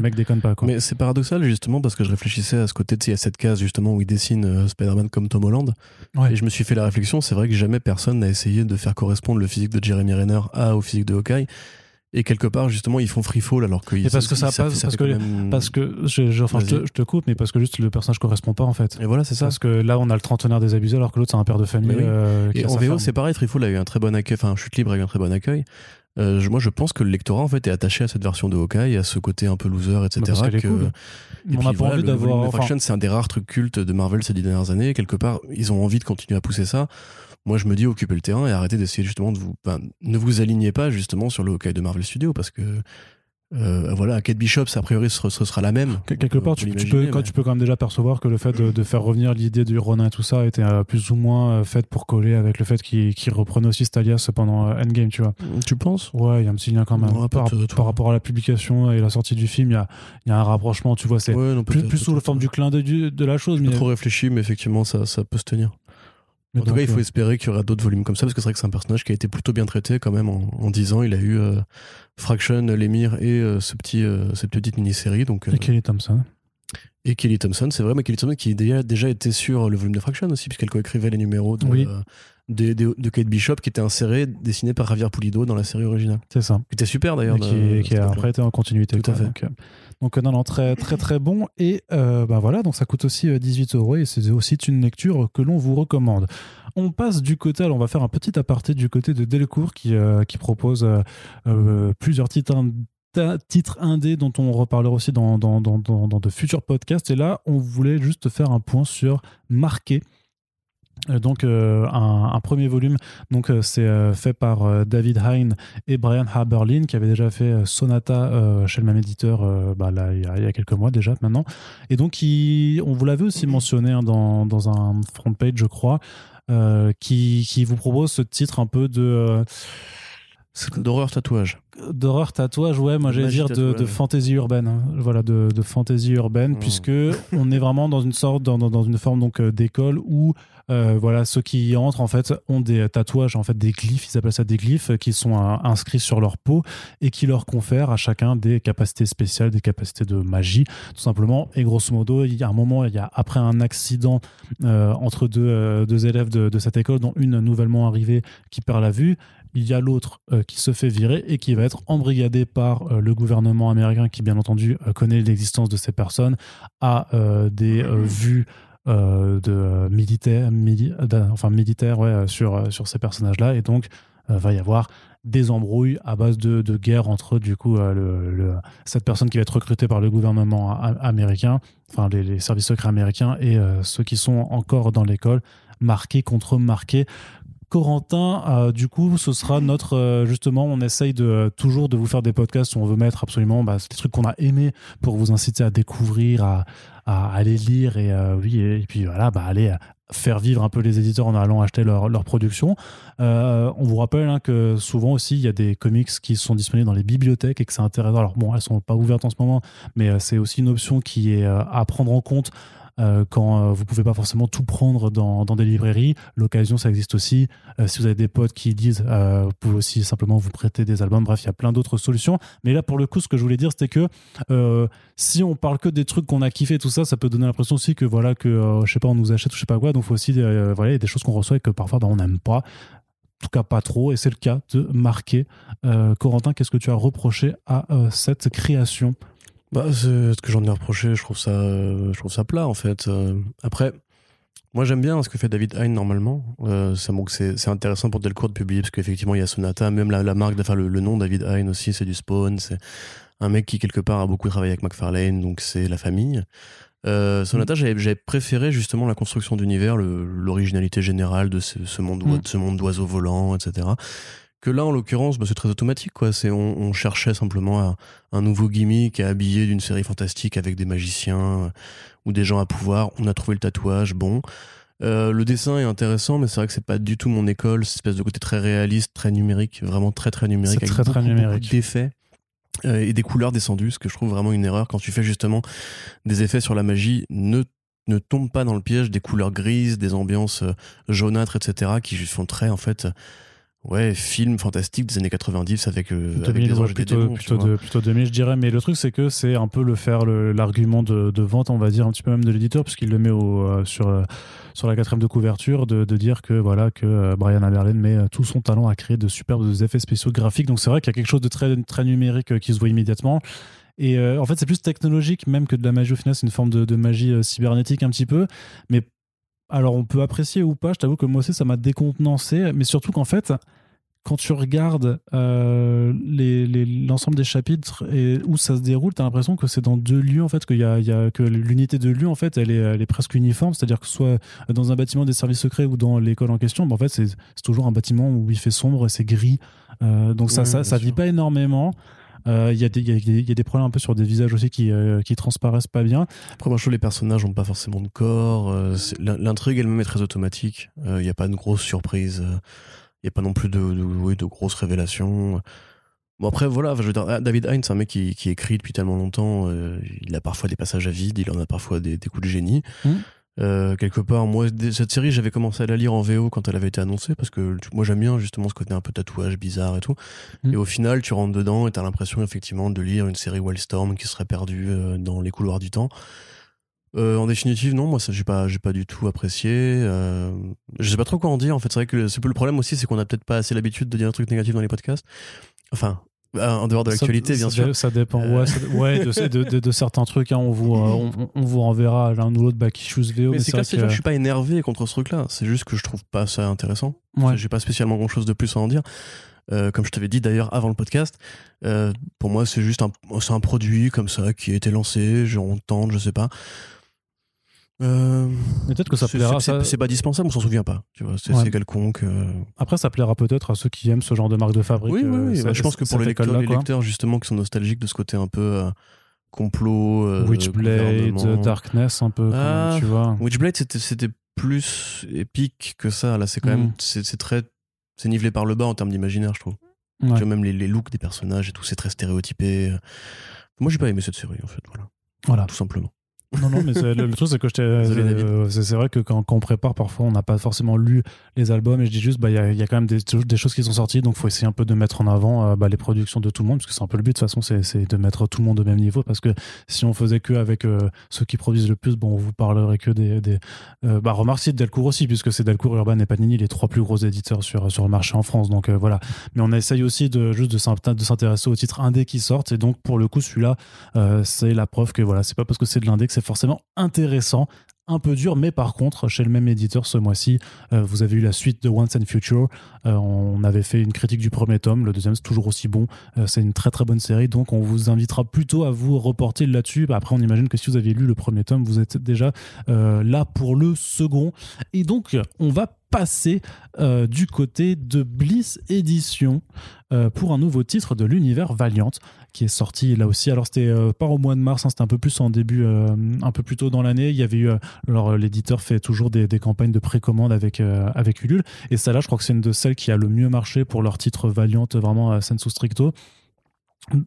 mec, déconne pas, quoi. Mais c'est paradoxal justement parce que je réfléchissais à ce côté, il y a cette case justement où il dessine Spider-Man comme Tom Holland. Ouais. Et je me suis fait la réflexion, c'est vrai que jamais personne n'a essayé de faire correspondre le physique de Jeremy Renner à au physique de Hawkeye. Et quelque part, justement, ils font free fall alors que. Et parce que ça passe- parce que- même- Parce que, je, je- enfin, je te, Vas-y. je te coupe, mais parce que juste le personnage correspond pas, en fait. Et voilà, c'est ça. Parce que là, on a le trentenaire des abusés, alors que l'autre, c'est un père de famille. Oui. euh, qui Et a en VO, c'est pareil, Trifol a eu un très bon accueil, enfin, Chute Libre a eu un très bon accueil. Euh, moi, je pense que le lectorat, en fait, est attaché à cette version de Hawkeye, à ce côté un peu loser, etc. Bah, parce que- cool. Et on puis n'a pas voilà, envie d'avoir. enfin, c'est un des rares trucs cultes de Marvel ces dix dernières années. Quelque part, ils ont envie de continuer à pousser ça. Moi, je me dis, occupez le terrain et arrêtez d'essayer justement de vous. ben, ne vous alignez pas justement sur le Hawkeye de Marvel Studios parce que. euh, voilà, Kate Bishop, a priori, ce, ce sera la même. que- quelque Euh, part, tu, peux, quand tu peux quand même déjà percevoir que le fait de, de faire revenir l'idée du Ronin et tout ça était euh, plus ou moins euh, fait pour coller avec le fait qu'il reprenait aussi Stalias pendant euh, Endgame, tu vois. Tu penses? Ouais, il y a un petit lien quand même. Ouais, par, rapport à la publication et la sortie du film, il y a, il y a un rapprochement, tu vois. C'est Ouais, plus, plus sous la forme du clin d'œil de la chose. Pas Mais, trop réfléchi, mais effectivement, ça, ça peut se tenir. En tout donc, cas, il faut euh, espérer qu'il y aura d'autres volumes comme ça, parce que c'est vrai que c'est un personnage qui a été plutôt bien traité quand même en, en 10 ans. Il a eu euh, Fraction, l'émir et euh, ce petit, euh, cette petite mini-série. Donc, Et Kelly Thompson. et Kelly Thompson, c'est vrai, mais Kelly Thompson qui déjà, déjà était sur le volume de Fraction aussi, puisqu'elle coécrivait les numéros de, Oui. de, de- de Kate Bishop qui était inséré, dessiné par Javier Pulido dans la série originale. C'est ça. Qui était super d'ailleurs. Qui, qui a après été en continuité. Tout à fait. Donc, donc, euh, non, non, très, très, très bon. Et euh, bah voilà, donc ça coûte aussi euh, 18 euros et c'est aussi une lecture que l'on vous recommande. On passe du côté, alors on va faire un petit aparté du côté de Delcourt qui, euh, propose euh, euh, plusieurs titres, ind- titres indés dont on reparlera aussi dans, dans de futurs podcasts. Et là, on voulait juste faire un point sur Marqué. Euh, Donc euh, un, premier volume, donc euh, c'est fait par David Hine et Brian Haberlin qui avait déjà fait Sonata chez le même éditeur bah, là, il, y a, quelques mois déjà maintenant. Et donc on vous l'avait aussi mentionné hein, dans, dans un front page je crois, qui, qui vous propose ce titre un peu de... euh, D'horreur tatouage. D'horreur tatouage, ouais, moi j'allais dire de, de fantaisie urbaine. hein. Voilà, de, de fantaisie urbaine, Mm. puisque on est vraiment dans une sorte, dans, dans- une forme donc euh, d'école où euh, voilà, ceux qui y entrent en fait ont des tatouages, en fait des glyphes, ils appellent ça des glyphes, euh, qui sont euh, inscrits sur leur peau et qui leur confèrent à chacun des capacités spéciales, des capacités de magie, tout simplement. Et grosso modo, il y a un moment, il y a après un accident euh, entre deux, euh, deux élèves de, de cette école, dont une nouvellement arrivée qui perd la vue. Il y a l'autre euh, qui se fait virer et qui va être embrigadé par euh, le gouvernement américain qui, bien entendu, euh, connaît l'existence de ces personnes, a des euh, vues de militaires, mili- enfin militaires, ouais, sur sur ces personnages-là, et donc va y avoir des embrouilles à base de, de guerre entre du coup le, le- cette personne qui va être recrutée par le gouvernement américain, enfin les, les services secrets américains et ceux qui sont encore dans l'école, marqués contre marqués. Corentin, euh, du coup, ce sera notre euh, justement, on essaye de euh, toujours de vous faire des podcasts où on veut mettre absolument bah, des trucs qu'on a aimés pour vous inciter à découvrir, à, aller lire et oui et, puis voilà, bah aller faire vivre un peu les éditeurs en allant acheter leur, leur production. On vous rappelle hein, que souvent aussi il y a des comics qui sont disponibles dans les bibliothèques et que c'est intéressant. Alors bon, elles sont pas ouvertes en ce moment, mais c'est aussi une option qui est à prendre en compte euh, quand euh, vous pouvez pas forcément tout prendre dans, des librairies. L'occasion, ça existe aussi. Euh, si vous avez des potes qui disent, vous pouvez aussi simplement vous prêter des albums. Bref, il y a plein d'autres solutions. Mais là, pour le coup, ce que je voulais dire, c'était que si on parle que des trucs qu'on a kiffé, tout ça, ça peut donner l'impression aussi que voilà que je sais pas, on nous achète ou je sais pas quoi. Donc, faut aussi voilà, il y a des choses qu'on reçoit et que parfois bah, on n'aime pas. En tout cas, pas trop. Et c'est le cas de Marqué. Corentin, qu'est-ce que tu as reproché à cette création? Bah, ce que j'en ai reproché, je trouve ça, euh, je trouve ça plat en fait. Euh, après, moi j'aime bien ce que fait David Hein normalement. Euh, c'est intéressant pour Delcourt de publier parce qu'effectivement il y a Sonata, même la, la marque, enfin le, le nom David Hein aussi, c'est du Spawn, c'est un mec qui quelque part a beaucoup travaillé avec McFarlane, donc c'est la famille. Euh, Sonata, j'avais j'avais préféré justement la construction d'univers, l'originalité générale de ce, monde, Mm. de ce monde d'oiseaux volants, etc. Que là, en l'occurrence, bah, c'est très automatique. Quoi. C'est, on, on cherchait simplement à- un nouveau gimmick à habiller d'une série fantastique avec des magiciens euh, ou des gens à pouvoir. On a trouvé le tatouage, bon. Euh, le dessin est intéressant, mais c'est vrai que c'est pas du tout mon école. Cette espèce de côté très réaliste, très numérique, vraiment très très numérique, C'est avec très, très numérique. beaucoup d'effets euh, et des couleurs descendues, ce que je trouve vraiment une erreur quand tu fais justement des effets sur la magie. Ne ne tombe pas dans le piège des couleurs grises, des ambiances jaunâtres, etc., qui font très en fait ouais film fantastique des années 90 avec, euh, avec 2000, des anges plutôt, démons, plutôt, de, plutôt 2000, je dirais. Mais le truc, c'est que c'est un peu le faire l'argument de, de vente, on va dire, un petit peu même de l'éditeur, puisqu'il le met au, euh, sur, euh, sur la quatrième de couverture, de, de dire que, voilà, que euh, Brian Aberlin met tout son talent à créer de superbes effets spéciaux graphiques. Donc c'est vrai qu'il y a quelque chose de très, très numérique qui se voit immédiatement. Et euh, en fait, c'est plus technologique même que de la magie au final. C'est une forme de, de magie euh, cybernétique un petit peu. Mais alors, on peut apprécier ou pas. Je t'avoue que moi aussi, ça m'a décontenancé. Mais surtout qu'en fait, quand tu regardes euh, les- les- l'ensemble des chapitres et où ça se déroule, tu as l'impression que c'est dans deux lieux, en fait, qu'il y a, il y a- que l'unité de lieu, en fait, elle est, elle est presque uniforme. C'est-à-dire que ce soit dans un bâtiment des services secrets ou dans l'école en question, ben, en fait, c'est toujours un bâtiment où il fait sombre et c'est gris. Euh, donc ça, Ouais, ça, ça sûr. pas énormément. Euh, Il y, a des- il y, il y a des problèmes un peu sur des visages aussi qui, euh, qui transparaissent pas bien. Après, moi, je trouve les personnages n'ont pas forcément de corps. euh, L'intrigue elle-même est très automatique. Il n'y a pas de grosses surprises. Il n'y a pas non plus de, de, oui, de grosses révélations. Bon, après, voilà, je veux dire, ah, David Hein, c'est un mec qui, qui écrit depuis tellement longtemps. euh, il a parfois des passages à vide, il en a parfois des, des coups de génie. Mhm. Euh, quelque part, moi, cette série, j'avais commencé à la lire en VO quand elle avait été annoncée, parce que tu- moi, j'aime bien justement ce côté un peu tatouage bizarre et tout. Mhm. Et au final, tu rentres dedans et t'as l'impression effectivement de lire une série Wildstorm qui serait perdue euh, dans les couloirs du temps. Euh, en définitive, non, moi ça j'ai pas, j'ai pas du tout apprécié. Euh, je sais pas trop quoi en dire. En fait, c'est vrai que c'est le problème aussi, c'est qu'on a peut-être pas assez l'habitude de dire un truc négatif dans les podcasts. Enfin, en dehors de l'actualité, bien sûr. Ça dépend, ouais, ça- ouais, de, de, de- de certains trucs. hein, on, vous, euh, on, on vous renverra l'un ou l'autre Back Issues VO. Mais c'est que je suis pas énervé contre ce truc-là. C'est juste que je trouve pas ça intéressant. Ouais. J'ai pas spécialement grand chose de plus à en dire. Euh, comme je t'avais dit d'ailleurs avant le podcast, euh, pour moi c'est juste un, un produit comme ça qui a été lancé, on tente, je sais pas. Euh, peut-être que ça plaira. c'est- ça- C'est pas dispensable, on s'en souvient pas. Tu vois, c'est Ouais. quelconque. euh. Après, ça plaira peut-être à ceux qui aiment ce genre de marque de fabrique. Oui, oui, euh, oui. Bah, je pense que pour les lecteurs, les justement qui sont nostalgiques de ce côté un peu euh, complot, Witchblade. Darkness, un peu, Ah. tu vois. Witchblade, c'était, plus épique que ça. Là, c'est quand Mm. même, c'est, c'est très, c'est nivelé par le bas en termes d'imaginaire, je trouve. Tu vois, même les, les looks des personnages et tout, c'est très stéréotypé. Moi, j'ai pas aimé cette série, en fait, voilà. Voilà. Tout simplement. Non, non, mais le, le truc, c'est que euh, c'est vrai que quand, quand on prépare, parfois, on n'a pas forcément lu les albums. Et je dis juste, bah, il y, y a quand même des, des choses qui sont sorties. Donc, il faut essayer un peu de mettre en avant euh, bah, les productions de tout le monde. Parce que c'est un peu le but, de toute façon, c'est de mettre tout le monde au même niveau. Parce que si on faisait que avec euh, ceux qui produisent le plus, bon, on vous parlerait que des. des euh, bah, Delcourt aussi, puisque c'est Delcourt, Urban et Panini, les trois plus gros éditeurs sur, sur le marché en France. Donc, voilà. Mais on essaye aussi de juste de s'in- de s'intéresser aux titres indés qui sortent. Et donc, pour le coup, celui-là, c'est la preuve que voilà, c'est pas parce que c'est de l'indé que forcément intéressant. Un peu dur, mais par contre, chez le même éditeur ce mois-ci, euh, vous avez eu la suite de Once and Future. Euh, on avait fait une critique du premier tome, le deuxième c'est toujours aussi bon. Euh, c'est une très très bonne série, donc on vous invitera plutôt à vous reporter là-dessus. Bah, après, on imagine que si vous aviez lu le premier tome, vous êtes déjà là pour le second. Et donc, on va passer euh, du côté de Bliss Edition euh, pour un nouveau titre de l'univers Valiant qui est sorti là aussi. Alors c'était euh, pas au mois de mars, hein, c'était un peu plus en début, euh, un peu plus tôt dans l'année. Il y avait eu, alors l'éditeur fait toujours des, campagnes de précommande avec avec Ulule et celle-là, je crois que c'est une de celles qui a le mieux marché pour leur titre Valiant, vraiment sensu stricto.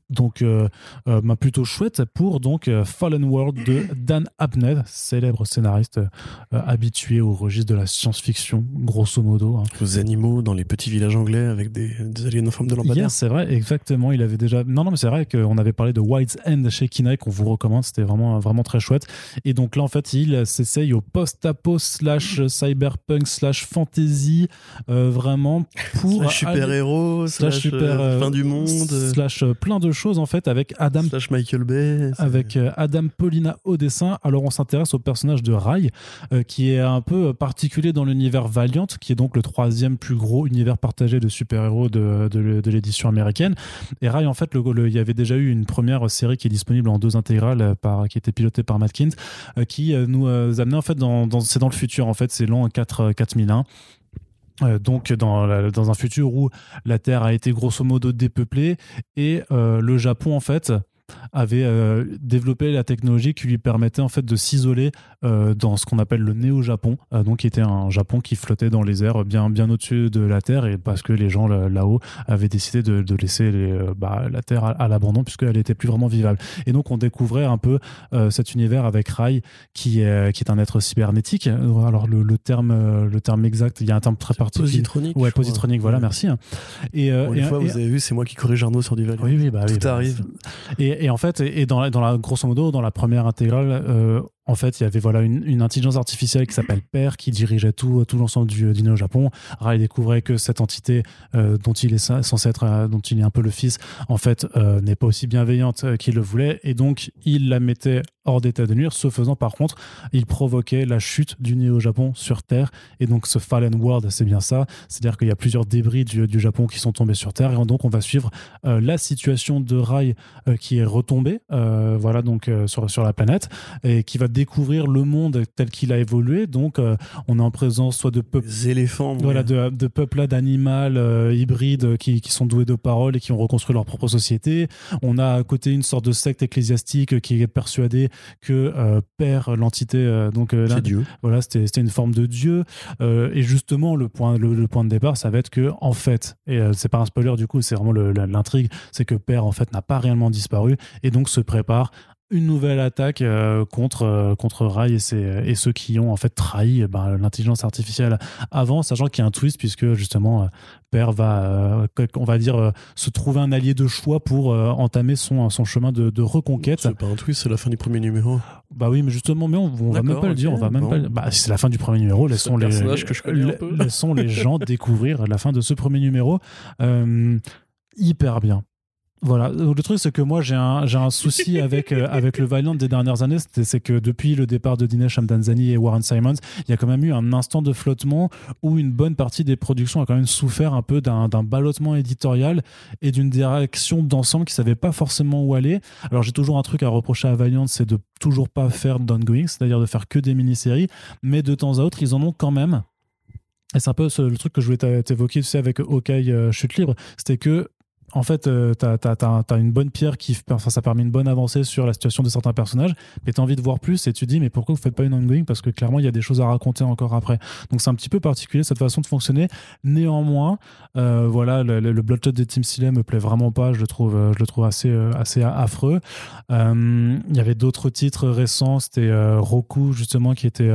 Donc, euh, euh, bah, plutôt chouette pour donc euh, Fallen World de Dan Abnett, célèbre scénariste euh, habitué au registre de la science-fiction, grosso modo. hein. Aux animaux dans les petits villages anglais avec des, des aliens en forme de lampadaire. C'est vrai, exactement. Il avait déjà. Non, non, mais c'est vrai qu'on avait parlé de White's End chez Kinaï qu'on vous recommande. C'était vraiment, vraiment très chouette. Et donc là, en fait, il s'essaye au post-apo slash cyberpunk slash fantasy, vraiment pour. Slash super-héros, slash slash, super, euh, euh, fin du monde, slash euh, plein de choses en fait avec Adam slash Michael Bay. avec euh, Adam Paulina au dessin. Alors on s'intéresse au personnage de Rai, euh, qui est un peu particulier dans l'univers Valiant, qui est donc le troisième plus gros univers partagé de super-héros de, de, de l'édition américaine. Et Rai, en fait, il y avait déjà eu une première série qui est disponible en deux intégrales, euh, par, qui était pilotée par Matt euh, qui nous amenait en fait dans, dans c'est dans le futur en fait, c'est l'an 4, euh, 4001. Euh, donc dans, un futur où la Terre a été grosso modo dépeuplée et euh, le Japon en fait avait euh, développé la technologie qui lui permettait en fait de s'isoler euh, dans ce qu'on appelle le néo-Japon, euh, donc qui était un Japon qui flottait dans les airs bien bien au-dessus de la Terre et parce que les gens là- là-haut avaient décidé de, de laisser les, bah, la Terre à, à l'abandon puisqu'elle était plus vraiment vivable. Et donc on découvrait un peu euh, cet univers avec Rai qui est qui est un être cybernétique. Alors le, le terme le terme exact, il y a un terme très particulier. Positronique. Ouais, crois. positronique, voilà, merci. Et, euh, Bon, et- une fois, et- vous avez vu, c'est moi qui corrige Arnaud sur du oui, oui, bah oui, Tout bah, arrive. et, et en fait, et dans la, dans la grosso modo, dans la première intégrale, euh, en fait, il y avait voilà une, intelligence artificielle qui s'appelle Père qui dirigeait tout, tout l'ensemble du, du Néo-Japon. Rai découvrait que cette entité euh, dont il est censé être, euh, dont il est un peu le fils, en fait, euh, n'est pas aussi bienveillante euh, qu'il le voulait, et donc il la mettait hors d'état de nuire. Ce faisant, par contre, il provoquait la chute du Néo-Japon sur Terre, et donc ce Fallen World, c'est bien ça. C'est-à-dire qu'il y a plusieurs débris du, du Japon qui sont tombés sur Terre, et donc on va suivre euh, la situation de Rai euh, qui est retombée, euh, voilà donc euh, sur sur la planète et qui va découvrir le monde tel qu'il a évolué. Donc euh, on est en présence soit de peuples Les éléphants. voilà, de, de peuples d'animal euh, hybrides euh, qui, qui sont doués de parole et qui ont reconstruit leur propre société. On a à côté une sorte de secte ecclésiastique qui est persuadée que Père, l'entité, donc C'est Dieu. voilà, c'était une forme de dieu. Et justement, le point, le, le point de départ, ça va être que, en fait, et c'est pas un spoiler du coup, c'est vraiment l'intrigue, c'est que Père, en fait, n'a pas réellement disparu et donc se prépare une nouvelle attaque euh, contre euh, contre Rai et, ses- et ceux qui ont en fait trahi euh, ben, l'intelligence artificielle avant, sachant qu'il y a un twist puisque justement euh, Père va, euh, on va dire, euh, se trouver un allié de choix pour euh, entamer son son chemin de, de reconquête. C'est pas un twist, c'est la fin du premier numéro. Bah oui, mais justement, mais on, on va même pas le dire, on va même bon. pas. Bah, c'est la fin du premier numéro. Laissons les, personnage que je connais un la- peu. laissons les gens découvrir la fin de ce premier numéro. Euh, hyper bien. Voilà, le truc c'est que moi j'ai un, un souci avec, euh, avec le Valiant des dernières années, c'est que depuis le départ de Dinesh Hamdanzani et Warren Simons, il y a quand même eu un instant de flottement où une bonne partie des productions a quand même souffert un peu d'un ballottement éditorial et d'une direction d'ensemble qui savait pas forcément où aller. Alors j'ai toujours un truc à reprocher à Valiant, c'est de toujours pas faire d'ongoing, c'est-à-dire de faire que des mini-séries, mais de temps à autre ils en ont quand même. Et c'est un peu le truc que je voulais t'évoquer tu sais, avec Hawkeye euh, Chute Libre, c'était que en fait, euh, t'as as, une bonne pierre qui, enfin, ça permet une bonne avancée sur la situation de certains personnages, mais t'as envie de voir plus et tu dis, mais pourquoi vous faites pas une ongoing? Parce que clairement, il y a des choses à raconter encore après. Donc c'est un petit peu particulier cette façon de fonctionner. Néanmoins, euh, voilà, le, Bloodshot de Team Silem me plaît vraiment pas. Je le trouve, euh, je le trouve assez, euh, assez affreux. Il y avait d'autres titres récents. C'était Roku justement, qui était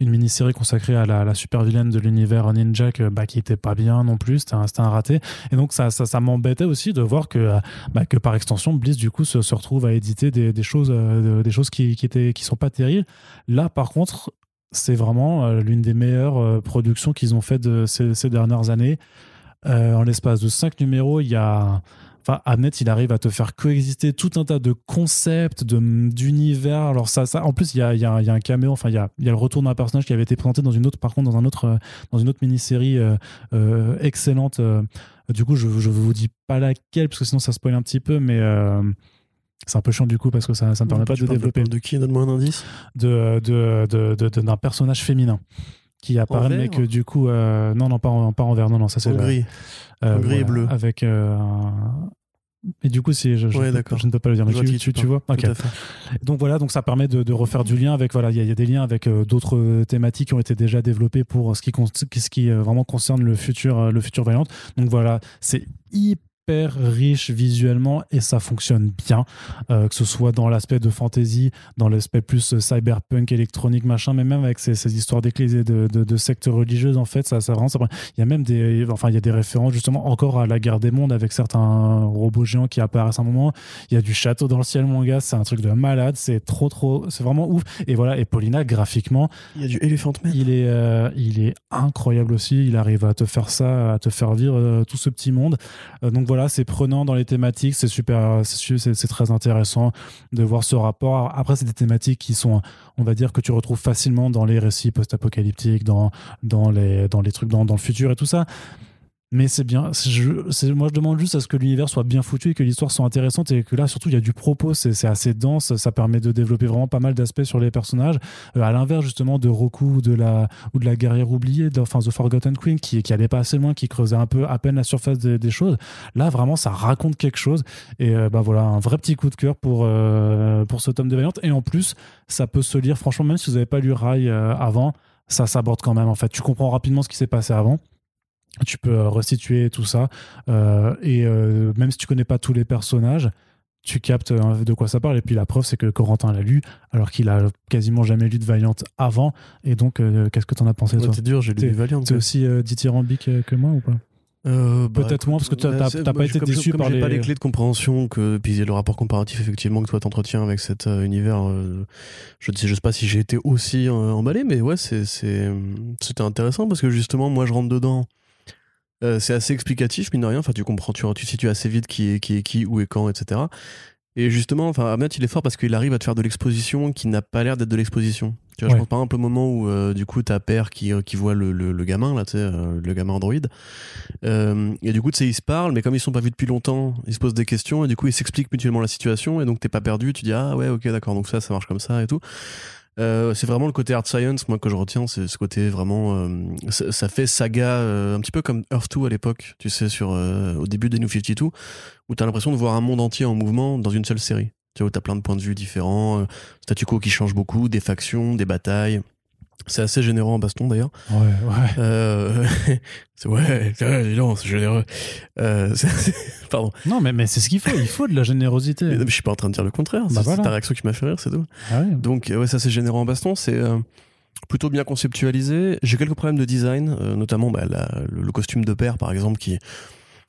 une mini-série consacrée à la, super vilaine de l'univers Ninja, bah, qui était pas bien non plus. C'était un, un, raté. Et donc ça, ça, ça m'embêtait aussi de voir que, bah, que par extension, Bliss du coup se, retrouve à éditer des, choses, des choses qui, qui étaient, qui sont pas terribles. Là, par contre, c'est vraiment euh, l'une des meilleures euh, productions qu'ils ont faites ces, dernières années. Euh, en l'espace de cinq numéros, il y a. Enfin, Annette, il arrive à te faire coexister tout un tas de concepts, d'univers. Alors, ça, ça, en plus, il y a, y, a, y a, un caméo, enfin, il y a, y a, le retour d'un personnage qui avait été présenté dans une autre, par contre, dans, un autre, dans une autre mini-série excellente. du coup, je ne vous dis pas laquelle, parce que sinon, ça spoil un petit peu, mais c'est un peu chiant du coup parce que ça ne me permet pas de développer. De qui Donne-moi un indice. De, de, de, d'un personnage féminin qui apparaît, mais que du coup. Euh, non, non, pas en, pas en vert, non, non, ça c'est. En gris. Euh, gris et bleu. Avec. Euh, et du coup, c'est, je, je, ne peux pas le dire, mais tu, tu, tu, vois. Donc voilà, donc ça permet de, de refaire du lien avec. Voilà, il y, a des liens avec d'autres thématiques qui ont été déjà développées pour ce qui, ce qui vraiment concerne le futur, le futur Valiant. Donc voilà, c'est hyper riche visuellement et ça fonctionne bien, euh, que ce soit dans l'aspect de fantasy, dans l'aspect plus euh, cyberpunk, électronique, machin, mais même avec ces, histoires d'églises et de, de, sectes religieuses, en fait, ça, ça rend. Il y a même des, enfin, il y a des références justement encore à la guerre des mondes avec certains robots géants qui apparaissent à un moment. Il y a du château dans le ciel, mon gars, c'est un truc de malade, c'est trop, trop, c'est vraiment ouf. Et voilà, et Paulina, graphiquement. Il y a du Elephant Man. Il est, euh, il est incroyable aussi. Il arrive à te faire ça, à te faire vivre tout ce petit monde. donc voilà, c'est prenant dans les thématiques, c'est super, c'est très intéressant de voir ce rapport. Après, c'est des thématiques qui sont, on va dire, que tu retrouves facilement dans les récits post-apocalyptiques, dans, dans, les, dans les trucs dans, dans le futur et tout ça mais c'est bien. Moi, je demande juste à ce que l'univers soit bien foutu et que l'histoire soit intéressante et que là, surtout, il y a du propos. C'est assez dense. Ça permet de développer vraiment pas mal d'aspects sur les personnages. Euh, à l'inverse, justement, de Roku ou de la, ou de la guerrière oubliée, enfin, The Forgotten Queen, qui, qui allait pas assez loin, qui creusait un peu à peine la surface des, choses. Là, vraiment, ça raconte quelque chose. Et euh, bah voilà, un vrai petit coup de cœur pour, euh, pour ce tome de Valiant. Et en plus, ça peut se lire, franchement, même si vous n'avez pas lu Rai avant, ça s'aborde quand même. En fait, tu comprends rapidement ce qui s'est passé avant tu peux euh, restituer tout ça. Euh, et euh, même si tu connais pas tous les personnages, tu captes de quoi ça parle. Et puis la preuve, c'est que Corentin l'a lu, alors qu'il a quasiment jamais lu de Valiant avant. Et donc, qu'est-ce que tu en as pensé, toi? C'est dur, j'ai lu Valiant. Tu aussi dithyrambique que moi ou pas? Bah, Peut-être moins parce que tu n'as pas été déçu par les. pas les clés de compréhension que puis le rapport comparatif effectivement que toi t'entretiens avec cet univers. je ne sais, sais pas si j'ai été aussi emballé, mais ouais, c'est c'était intéressant parce que justement moi je rentre dedans euh, c'est assez explicatif, mine de rien. Enfin, tu comprends, tu, tu situes assez vite qui est qui, est qui où est quand, etc. Et justement, enfin, Ahmed, il est fort parce qu'il arrive à te faire de l'exposition qui n'a pas l'air d'être de l'exposition. Tu vois, je pense par exemple au moment où, euh, du coup, ta père qui, euh, qui voit le, le, gamin, là, tu sais, le gamin Android. et du coup, tu sais, ils se parlent, mais comme ils sont pas vus depuis longtemps, ils se posent des questions et du coup, ils s'expliquent mutuellement la situation et donc t'es pas perdu. Tu dis, ah ouais, ok, d'accord, donc ça, ça marche comme ça et tout. Euh, c'est vraiment le côté art science, moi, que je retiens, c'est ce côté vraiment. Euh, ça, fait saga, euh, un petit peu comme Earth 2 à l'époque, tu sais, sur, au début des New 52, où t'as l'impression de voir un monde entier en mouvement dans une seule série. Tu vois, où t'as plein de points de vue différents, statu quo qui change beaucoup, des factions, des batailles. C'est assez généreux en baston d'ailleurs. Ouais, ouais. Euh, c'est ouais, c'est généreux. Euh, pardon. Non, mais, mais c'est ce qu'il faut. Il faut de la générosité. Mais, je suis pas en train de dire le contraire. Bah c'est ta réaction qui m'a fait rire, c'est tout. Ah ouais. Donc ouais, ça c'est généreux en baston. C'est euh, plutôt bien conceptualisé. J'ai quelques problèmes de design, euh, notamment bah, la, le, costume de père par exemple qui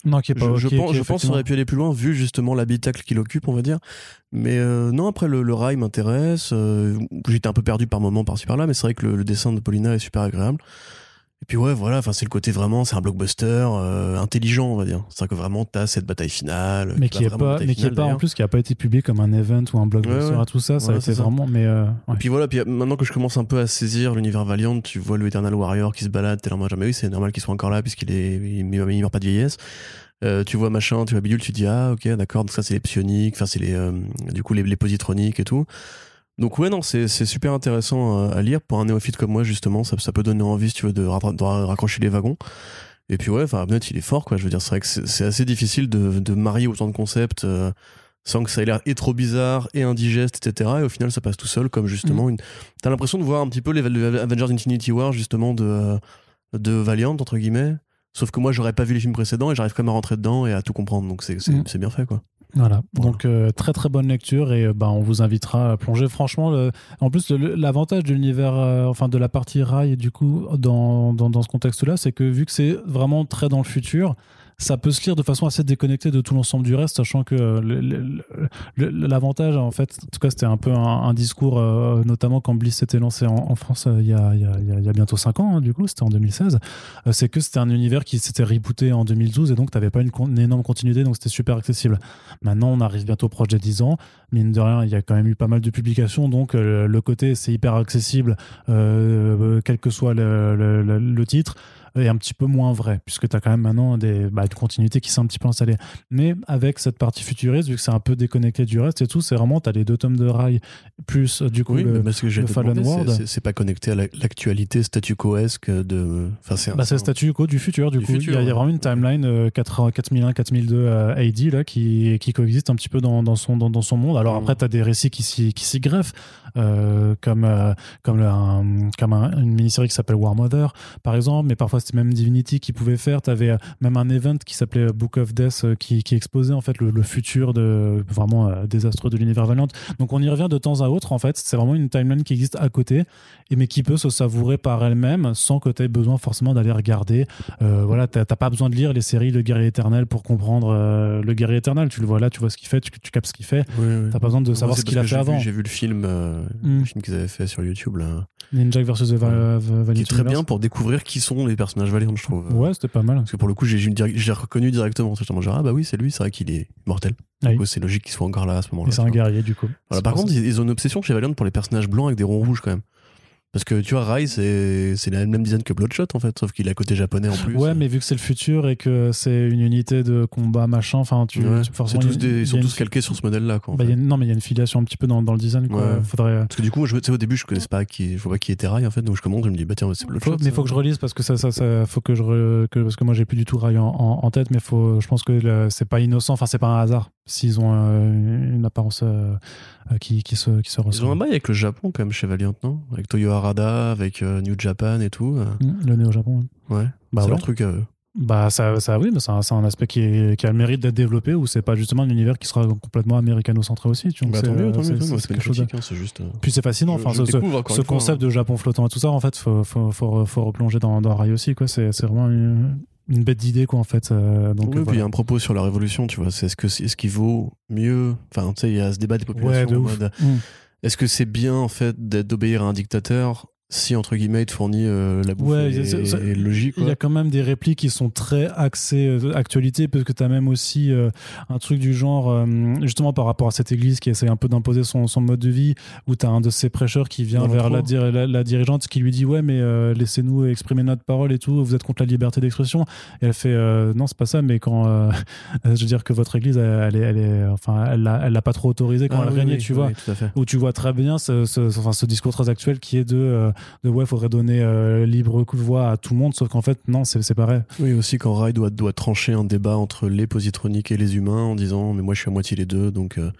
non, qui est pas. Je, je pense, je pense qu'on aurait pu aller plus loin vu justement l'habitacle qu'il occupe, on va dire. Mais euh, non, après le, le rail m'intéresse. Euh, J'étais un peu perdu par moment par-ci par-là, mais c'est vrai que le, dessin de Paulina est super agréable. Et puis ouais, voilà, enfin c'est le côté vraiment, c'est un blockbuster euh, intelligent, on va dire. C'est que vraiment t'as cette bataille finale, mais qui est pas, mais qui est pas en plus qui a pas été publié comme un event ou un blockbuster à tout ça. Ça a été vraiment, mais. Euh, Et puis voilà, puis maintenant que je commence un peu à saisir l'univers Valiant, tu vois le Eternal Warrior qui se balade, t'es là, moi jamais oui, c'est normal qu'il soit encore là puisqu'il est, il, meurt pas de vieillesse. Euh, tu vois machin, tu vois bidule, tu dis ah ok d'accord, donc ça c'est les psioniques, enfin c'est les euh, du coup les, les, positroniques et tout. Donc ouais non c'est super intéressant à, lire pour un néophyte comme moi justement, ça, ça peut donner envie si tu veux de, raccrocher les wagons. Et puis ouais, enfin Abnett il est fort quoi. Je veux dire, c'est vrai que c'est assez difficile de, de marier autant de concepts euh, sans que ça ait l'air et trop bizarre et indigeste, etc. Et au final, ça passe tout seul, comme justement Mm. une. T'as l'impression de voir un petit peu les Avengers Infinity War justement de euh, de Valiant entre guillemets. Sauf que moi, j'aurais pas vu les films précédents et j'arrive quand même à rentrer dedans et à tout comprendre. Donc c'est Mm. c'est bien fait quoi. Voilà, Voilà. donc euh, très très bonne lecture et euh, bah, on vous invitera à plonger. Franchement, le- en plus, l'avantage de l'univers, euh, enfin de la partie rail, du coup, dans, dans, dans ce contexte-là, c'est que vu que c'est vraiment très dans le futur, ça peut se lire de façon assez déconnectée de tout l'ensemble du reste, sachant que euh, l'avantage, en fait, en tout cas, c'était un peu un, discours, euh, notamment quand Bliss s'était lancé en, France il y, a, bientôt 5 ans, hein, du coup, c'était en 2016. Euh, c'est que c'était un univers qui s'était rebooté en 2012 et donc tu n'avais pas une, énorme continuité, donc c'était super accessible. Maintenant, on arrive bientôt proche des 10 ans. Mine de rien, il y a quand même eu pas mal de publications, donc euh, le côté c'est hyper accessible, quel que soit le titre, est un petit peu moins vrai, puisque tu as quand même maintenant des, bah, une continuité qui s'est un petit peu installée. Mais avec cette partie futuriste, vu que c'est un peu déconnecté du reste et tout, c'est vraiment, tu as les deux tomes de rail, plus euh, du coup Oui, le, mais parce que le Fallen World. c'est pas connecté à la- l'actualité statu quoesque de. Enfin, c'est Bah, statu quo du futur, du, Du coup. futur, il, y a, il y a ouais. vraiment une timeline euh, 4 4001, 4002 euh, AD là, qui, qui coexiste un petit peu dans, dans, son, dans, dans son monde. Alors Mhm. après, tu as des récits qui s'y qui s'y greffent, euh, comme, euh, comme, un- comme un- une mini-série qui s'appelle War Mother, par exemple, mais parfois c'était même Divinity qui pouvait faire. Tu avais même un event qui s'appelait Book of Death euh, qui, qui exposait en fait le, le futur de, vraiment euh, désastreux de l'univers Valiant. Donc on y revient de temps à autre en fait. C'est vraiment une timeline qui existe à côté, et mais qui peut se savourer par elle-même sans que tu aies besoin forcément d'aller regarder. Euh, voilà, t'as pas besoin de lire les séries Le Guerrier Éternel pour comprendre euh, le Guerrier Éternel. Tu le vois là, tu vois ce qu'il fait, tu, tu captes ce qu'il fait. Oui, oui. T'as pas besoin de savoir ce qu'il a fait vu- avant. J'ai vu le film, euh, Mm. le film qu'ils avaient fait sur YouTube là, Ninja versus the Va- Va- Valiant qui est très Universe. bien pour découvrir qui sont les personnages Valiant, je trouve. Ouais, c'était pas mal. Parce que pour le coup, j'ai reconnu directement. C'est genre, ah bah oui, c'est lui, c'est vrai qu'il est mortel. Oui. Du coup, c'est logique qu'il soit encore là à ce moment-là. Et c'est un vois. guerrier du coup. Voilà, par contre, ils, ils ont une obsession chez Valiant pour les personnages blancs avec des ronds rouges quand même. Parce que tu vois, Rai, c'est c'est la même design que Bloodshot en fait, sauf qu'il est à côté japonais en plus. Ouais, mais vu que c'est le futur et que c'est une unité de combat machin, enfin, tu, Ouais. tu- C'est forcément, tous a- des- ils a sont tous calqués sur ce modèle-là. quoi, bah, y a non, mais il y a une filiation un petit peu dans, dans le design. Quoi. Ouais. Faudrait, Parce que du coup, je, au début, je connaissais pas qui, je vois pas qui était Rai en fait, donc je commence, je me dis, bah tiens, c'est Bloodshot. Faut- mais ça. faut que je relise parce que ça, ça, ça faut que je re- que, parce que moi j'ai plus du tout Rai en, en- en tête, mais faut, je pense que le- c'est pas innocent, enfin c'est pas un hasard s'ils ont euh, une apparence euh, qui, qui se qui se Ils ont un ressemble. bail avec le Japon quand même chez Valiant, non? Avec Toyo Harada, avec euh, New Japan et tout. euh, Mm, Le néo Japon. Ouais. Bah c'est ouais. leur truc à eux. Bah ça, ça oui, mais c'est un, aspect qui, est- qui a le mérite d'être développé où c'est pas justement un univers qui sera complètement américano-centré aussi. Tu vois, Bah, c'est- quelque chose hein, juste. Puis c'est fascinant. je- Enfin, je ce, fois, concept hein. de Japon flottant et tout ça, en fait, faut, faut, faut, faut replonger dans, dans Rai aussi. quoi. C'est c'est vraiment une, une bête d'idée, quoi, en fait. euh, donc, Oui, euh, puis il y a un propos sur la révolution, tu vois. C'est est-ce que c'est- est-ce qu'il vaut mieux Enfin, tu sais, il y a ce débat des populations. Ouais, de en ouf. mode, Mm. Est-ce que c'est bien en fait d'obéir à un dictateur si entre guillemets il te fournit euh, la bouffe Ouais, et, logis Il y a quand même des répliques qui sont très axées euh, actualité, parce que tu as même aussi euh, un truc du genre, euh, justement par rapport à cette église qui essaie un peu d'imposer son, son mode de vie, où tu as un de ces prêcheurs qui vient vers la, dir- la, la dirigeante qui lui dit Ouais, mais laissez-nous exprimer notre parole et tout, vous êtes contre la liberté d'expression. Et elle fait Non, c'est pas ça, mais quand je veux dire que votre église, elle, elle est, elle est, enfin, elle l'a pas trop autorisé quand Ah elle oui, régnait, oui, tu oui, vois où tu vois très bien ce, ce, enfin, ce discours très actuel qui est de, de ouais, faudrait donner euh, libre coup de voix à tout le monde, sauf qu'en fait, non, c'est pareil. Oui, aussi quand Rai doit, doit trancher un débat entre les positroniques et les humains en disant mais moi je suis à moitié les deux donc euh,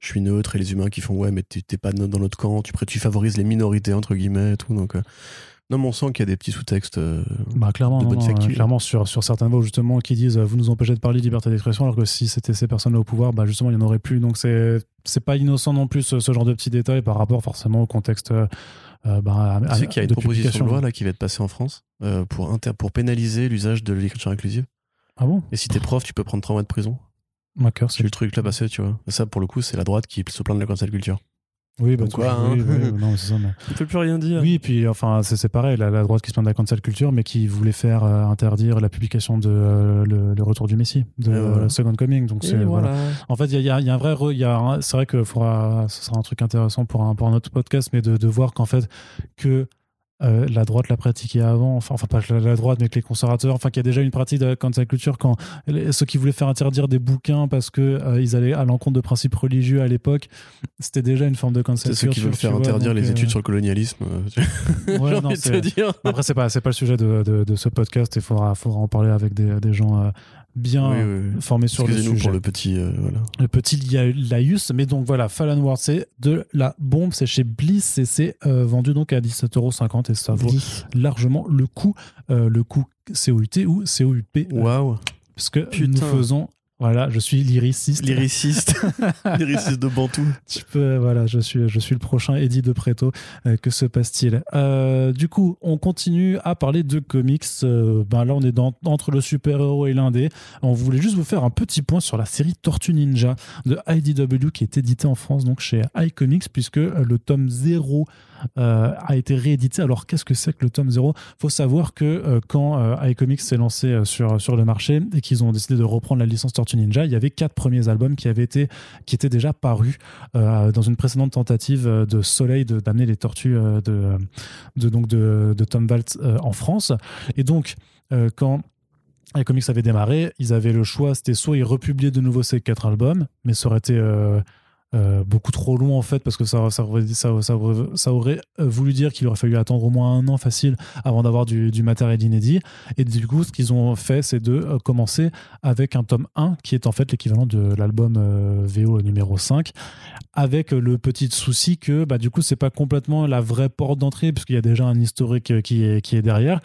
je suis neutre et les humains qui font ouais mais t'es pas no- dans notre camp tu, tu favorises les minorités entre guillemets et tout donc euh, non mais on sent qu'il y a des petits sous-textes euh, Bah, clairement, De bonne non, facture. euh, clairement sur, sur certaines voix, justement, qui disent euh, vous nous empêchez de parler liberté d'expression, alors que si c'était ces personnes-là au pouvoir, bah, justement, il n'y en aurait plus. Donc, c'est c'est pas innocent non plus, ce, ce genre de petits détails par rapport forcément au contexte. Euh, bah, tu sais qu'il y a une proposition de loi là qui va être passée en France euh, pour, inter- pour pénaliser l'usage de l'écriture inclusive. Ah bon? Et si t'es prof tu peux prendre 3 mois de prison. D'accord, c'est le truc là passé tu vois. Et ça pour le coup c'est la droite qui se plaint de la cancel culture Oui, bah, quoi, hein. oui, oui, non, c'est ça, mais- on peut plus rien dire Oui, et puis enfin, c'est c'est pareil, la, la droite qui se plaint de la cancel culture, mais qui voulait faire euh, interdire la publication de euh, le, le Retour du Messie, de Et voilà. euh, Second Coming. Donc, c'est voilà. En fait, il y y y a un vrai. re- il y a un- C'est vrai que faudra, ce sera un truc intéressant pour un, pour un autre podcast, mais de, de voir qu'en fait, que euh, la droite l'a pratiqué avant, enfin, enfin pas la, la droite, mais que les conservateurs, enfin qu'il y a déjà une pratique de la culture quand ceux qui voulaient faire interdire des bouquins parce que euh, ils allaient à l'encontre de principes religieux à l'époque, c'était déjà une forme de cancel C'est ceux qui culture. veulent faire vois, interdire les euh, études sur le colonialisme. euh, ouais, J'ai non, envie de c'est- te dire. Après, c'est pas, c'est pas le sujet de, de, de ce podcast. Il faudra, faudra en parler avec des, des gens bien Oui, oui, oui. formés sur le sujet. pour le petit. euh, voilà. Le petit lia- laïus. Mais donc voilà, Fallen World, c'est de la bombe. C'est chez Bliss et c'est euh, vendu donc à 17,50€ et ça vaut largement le coup. euh, le coup COUT ou COUP. Waouh. Parce que Putain. nous faisons. Voilà, je suis lyriciste. Lyriciste. Lyriciste de Bantou. Tu peux, voilà, je suis, je suis le prochain Eddie de Preto. Euh, que se passe-t-il? Euh, Du coup, on continue à parler de comics. Euh, ben là, on est dans- entre le super-héros et l'indé. On voulait juste vous faire un petit point sur la série Tortue Ninja de IDW qui est éditée en France donc chez iComics puisque le tome 0 euh, a été réédité. Alors, qu'est-ce que c'est que le tome 0 faut savoir que euh, quand euh, iComics s'est lancé euh, sur, sur le marché et qu'ils ont décidé de reprendre la licence Tortue Ninja, il y avait quatre premiers albums qui avaient été qui étaient déjà parus dans une précédente tentative de Soleil d'amener les tortues de, de, donc de, de Tom Waltz en France. Et donc, quand les comics avaient démarré, ils avaient le choix, c'était soit ils republiaient de nouveau ces quatre albums, mais ça aurait été euh, beaucoup trop long en fait, parce que ça, aurait, voulu dire qu'il aurait fallu attendre au moins un an facile avant d'avoir du, matériel inédit. Et du coup, ce qu'ils ont fait, c'est de euh, commencer avec un tome 1, qui est en fait l'équivalent de l'album euh, VO numéro 5, avec le petit souci que bah, du coup, c'est pas complètement la vraie porte d'entrée, puisqu'il y a déjà un historique qui qui est derrière.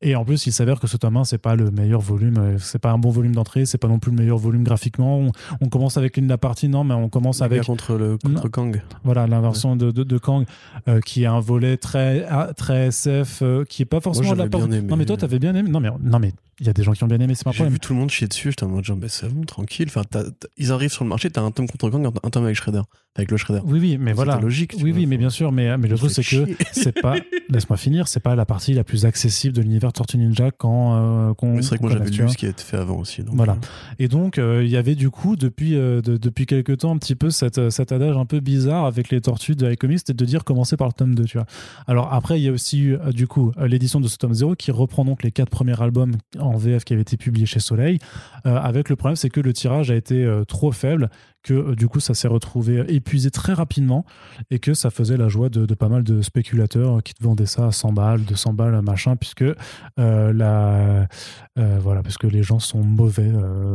Et en plus, il s'avère que ce tome 1, c'est pas le meilleur volume, euh, c'est pas un bon volume d'entrée, c'est pas non plus le meilleur volume graphiquement. On, on commence avec une de la partie, non, mais on commence avec contre le contre Kang. voilà l'inversion de, de, de Kang, euh, qui est un volet très, très SF, euh, qui est pas forcément de la j'avais part- bien aimé. Non, mais toi, t'avais bien aimé. Non, mais non, mais il y a des gens qui ont bien aimé, c'est pas un J'ai problème. vu tout le monde chier dessus, j'étais en mode genre, bah, c'est bon, tranquille. Enfin, ils arrivent sur le marché, t'as un tome contre Kang, un tome avec Shredder. Avec le Shredder. Oui, oui, mais voilà. logique. Oui, vois, oui, mais bien sûr, mais, mais le truc, c'est que c'est pas, laisse-moi finir, c'est pas la partie la plus accessible de l'univers Tortue Ninja quand, euh. Mais c'est vrai que moi j'avais lu vois. ce qui a été fait avant aussi. donc, Voilà. euh, Et donc, euh, il y avait du coup, depuis, euh, de- depuis quelques temps, un petit peu cette, cet adage un peu bizarre avec les tortues de iComics, c'était de dire commencer par le tome 2, tu vois. Alors après, il y a aussi eu, euh, du coup, euh, l'édition de ce tome 0 qui reprend donc les quatre premiers albums en VF qui avaient été publiés chez Soleil, euh, avec le problème, c'est que le tirage a été euh, trop faible, que euh, du coup, ça s'est retrouvé épuisé très rapidement et que ça faisait la joie de, pas mal de spéculateurs qui te vendaient ça à 100 balles, 200 balles, machin, puisque la, voilà, parce que les gens sont mauvais,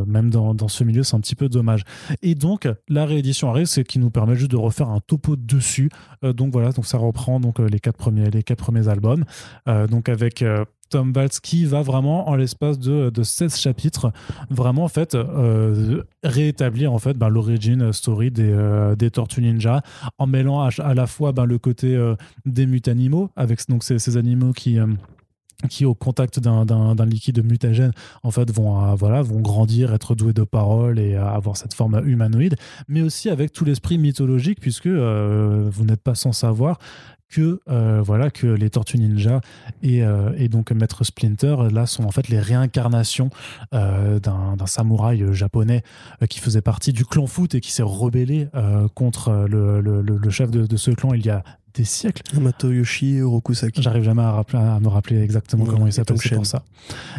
même dans, dans ce milieu, c'est un petit peu dommage. Et donc, la réédition arrive, c'est qui nous permet juste de refaire un topo dessus. Donc voilà, donc ça reprend donc les quatre premiers, les quatre premiers albums, donc avec Tom qui va vraiment en l'espace de, de 16 chapitres vraiment en fait euh, réétablir ben, l'origine story des, euh, des Tortues Ninja en mêlant à, la fois ben, le côté euh, des mutanimaux avec donc ces, animaux qui qui au contact d'un- liquide mutagène en fait vont euh, voilà vont grandir être doués de parole et euh, avoir cette forme humanoïde mais aussi avec tout l'esprit mythologique puisque euh, vous n'êtes pas sans savoir que voilà que les Tortues Ninja et, donc Maître Splinter là sont en fait les réincarnations d'un samouraï japonais qui faisait partie du clan Foot et qui s'est rebellé contre le, chef de ce clan il y a des siècles Yamato Yoshi Orokusaki. J'arrive jamais à, rappeler- à me rappeler exactement Ouais, comment il s'appelle, c'est pour ça.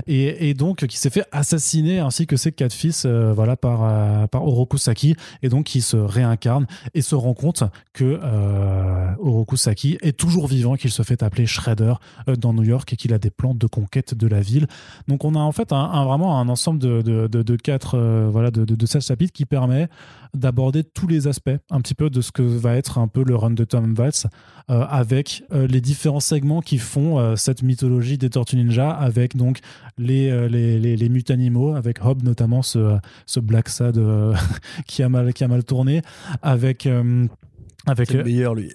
Et, et donc, qui s'est fait assassiner ainsi que ses quatre fils euh, voilà, par, euh, par Orokusaki, et donc qui se réincarne et se rend compte que euh, Orokusaki est toujours vivant, qu'il se fait appeler Shredder euh, dans New York et qu'il a des plans de conquête de la ville. Donc, on a en fait un, un- vraiment un ensemble de, de, de, de quatre, euh, voilà, de, de, de 16 chapitres qui permet d'aborder tous les aspects un petit peu de ce que va être un peu le run de Tom Waltz euh, avec euh, les différents segments qui font euh, cette mythologie des Tortues Ninja avec donc les, les, les, mutanimaux avec Hob notamment ce, ce Black Sad qui, a mal, qui a mal tourné avec avec C'est le meilleur, lui.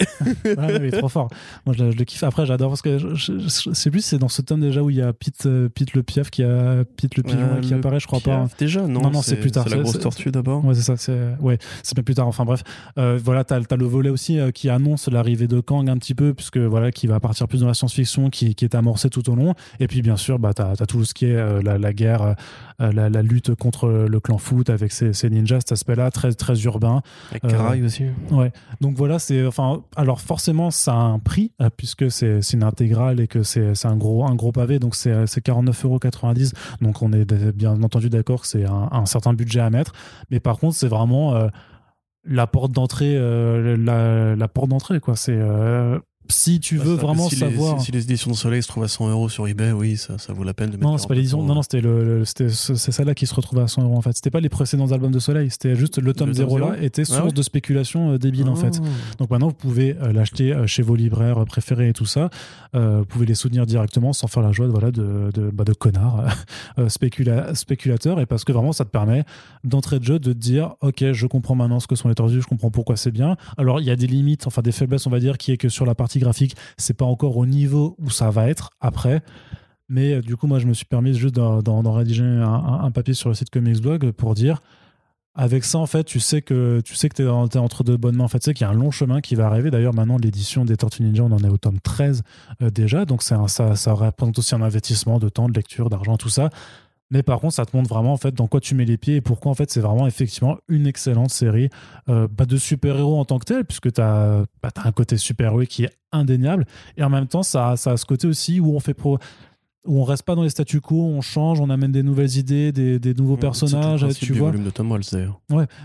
voilà, il est trop fort. Moi, je, le- je le kiffe. Après, j'adore parce que je, je, je sais plus c'est dans ce tome déjà où il y a Pete, euh, Pete le Piaf qui a Pete le pigeon Euh, qui le apparaît, je crois pas. Piaf, Déjà, non. Non, non, c'est plus tard. C'est la grosse tortue d'abord. Ouais, c'est ça. C'est ouais, c'est bien plus tard. Enfin bref, euh, voilà, t'as as le volet aussi euh, qui annonce l'arrivée de Kang un petit peu, puisque voilà, qui va partir plus dans la science-fiction, qui, qui est amorcé tout au long. Et puis bien sûr, bah t'as as tout ce qui est euh, la, la guerre, euh, la, la lutte contre le clan foot avec ces, ces ninjas, cet aspect-là très très urbain. Avec Euh, Karai aussi. Ouais. Donc voilà, c'est alors forcément ça a un prix euh, puisque c'est une intégrale et que c'est un gros un gros pavé. Donc c'est c'est 49,90 donc on est bien entendu d'accord que c'est un, certain budget à mettre. Mais par contre c'est vraiment euh, la porte d'entrée euh, la, porte d'entrée quoi. C'est si tu Bah, veux ça, vraiment si les- savoir si, si les éditions de Soleil se trouvent à 100 euros sur eBay, oui, ça, ça vaut la peine de mettre. non, c'est pas l'édition. Non, non, c'était le, le- c'est celle-là qui se retrouvait à 100 euros en fait. C'était pas les précédents albums de Soleil. C'était juste le tome Le 0 tome là était Ah source ouais de spéculation euh, débile en fait. Ah. Donc maintenant, vous pouvez euh, l'acheter euh, chez vos libraires préférés et tout ça. Euh, vous pouvez les soutenir directement sans faire la joie de, voilà, de, de, bah, de connards euh, spécula- spéculateurs. Et parce que vraiment, ça te permet d'entrée de jeu de te dire Ok, je comprends maintenant ce que sont les tordus, je comprends pourquoi c'est bien. Alors, il y a des limites, enfin des faiblesses, on va dire, qui est que sur la partie graphique, c'est pas encore au niveau où ça va être après. Mais euh, du coup, moi, je me suis permis juste d'en rédiger un, papier sur le site Comics Blog pour dire avec ça, en fait, tu sais que tu sais que t'es, entre de bonnes mains. En fait, tu sais qu'il y a un long chemin qui va arriver. D'ailleurs, maintenant, l'édition des Tortues Ninja, on en est au tome 13 euh, déjà. Donc, ça représente aussi un investissement de temps, de lecture, d'argent, tout ça. Mais par contre, ça te montre vraiment en fait dans quoi tu mets les pieds et pourquoi en fait c'est vraiment effectivement une excellente série euh, pas de super-héros en tant que tel, puisque tu as, un côté super-héros qui est indéniable. Et en même temps, ça, ça a ce côté aussi où on fait pro où on reste pas dans les statu quo, on change, on amène des nouvelles idées, des, des nouveaux personnages, le tu du vois volume de Tom Waltz d'ailleurs.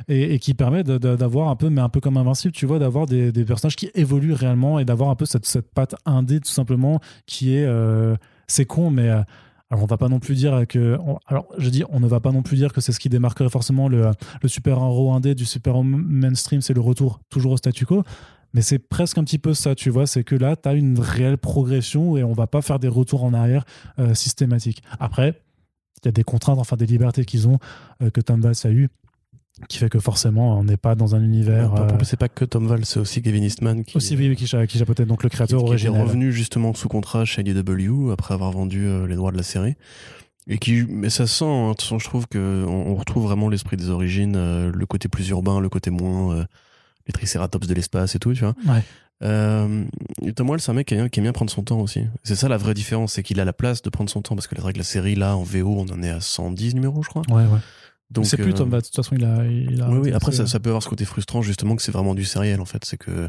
et, et qui permet d'avoir un peu, mais un peu comme Invincible, tu vois, d'avoir des, des personnages qui évoluent réellement et d'avoir un peu cette, cette patte indé tout simplement qui est, euh, c'est con, mais euh, alors on va pas non plus dire que, alors je dis, on ne va pas non plus dire que c'est ce qui démarquerait forcément le, le super héros indé du super mainstream, c'est le retour toujours au statu quo. Mais c'est presque un petit peu ça, tu vois, c'est que là, tu as une réelle progression et on va pas faire des retours en arrière euh, systématiques. Après, il y a des contraintes, enfin des libertés qu'ils ont, euh, que Tom Bass a eu, qui fait que forcément, on n'est pas dans un univers. euh, C'est pas que Tom Waltz, c'est aussi Kevin Eastman qui, aussi, oui, qui, qui chapeautait donc le qui, créateur qui était originel. revenu justement sous contrat chez IDW après avoir vendu euh, les droits de la série. Et qui, mais ça sent, hein, de toute façon, je trouve que on, on retrouve vraiment l'esprit des origines, euh, le côté plus urbain, le côté moins euh, les tricératops de l'espace et tout, tu vois. Ouais. Euh, Tom Waltz, c'est un mec qui aime, qui bien prendre son temps aussi. C'est ça la vraie différence, c'est qu'il a la place de prendre son temps parce que que la série là en VO, on en est à 110 numéros, je crois. Ouais, ouais. Donc c'est plus euh, Tom de toute façon, il a. Il a oui, oui. Après, ça, ça peut avoir ce côté frustrant, justement, que c'est vraiment du sériel, en fait. C'est que,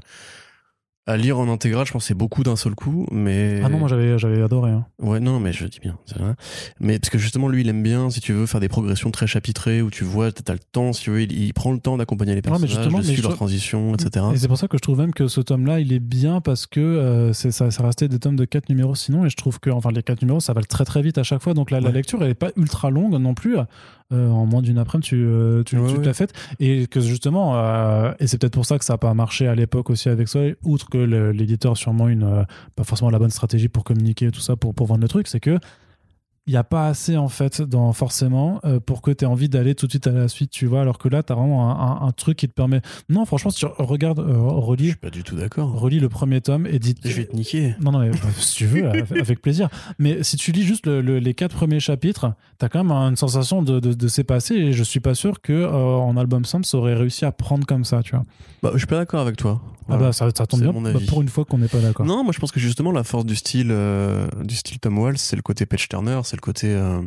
à lire en intégral, je pense c'est beaucoup d'un seul coup, mais. Ah non, moi j'avais, j'avais adoré. hein. Ouais, non, mais je dis bien. vrai. Mais parce que justement, lui, il aime bien, si tu veux, faire des progressions très chapitrées où tu vois, t'as le temps, si tu veux, il, il prend le temps d'accompagner les mais personnages, justement, de mais suivre je- leur transition, etc. Et c'est pour ça que je trouve même que ce tome-là, il est bien parce que euh, c'est, ça, ça restait des tomes de 4 numéros sinon. Et je trouve que enfin, les 4 numéros, ça va très très vite à chaque fois. Donc là, la Ouais. lecture, elle n'est pas ultra longue non plus. Euh, en moins d'une après-midi, tu, euh, tu, Ouais, tu te ouais. l'as faite. Et que justement, euh, et c'est peut-être pour ça que ça n'a pas marché à l'époque aussi avec Soleil, outre que l'éditeur sûrement une, euh, pas forcément la bonne stratégie pour communiquer et tout ça, pour, pour vendre le truc, c'est que il n'y a pas assez en fait dans forcément euh, pour que tu aies envie d'aller tout de suite à la suite, tu vois, alors que là, tu as vraiment un, un- un truc qui te permet... Non, franchement, si tu regardes, euh, Je relis, suis pas du tout d'accord. relis le premier tome et dis... Je vais te niquer. Non, non, mais bah, si tu veux, avec plaisir. Mais si tu lis juste le- le- les quatre premiers chapitres, t'as quand même une sensation de, de, de s'épasser et je suis pas sûr que euh, en album simple, ça aurait réussi à prendre comme ça, tu vois. Bah, je suis pas d'accord avec toi. Ah bah, ça, ça tombe bien bah, pour une fois qu'on n'est pas d'accord. Non, moi je pense que justement la force du style du style Tom Waltz, c'est le côté Patch Turner, c'est le côté. euh,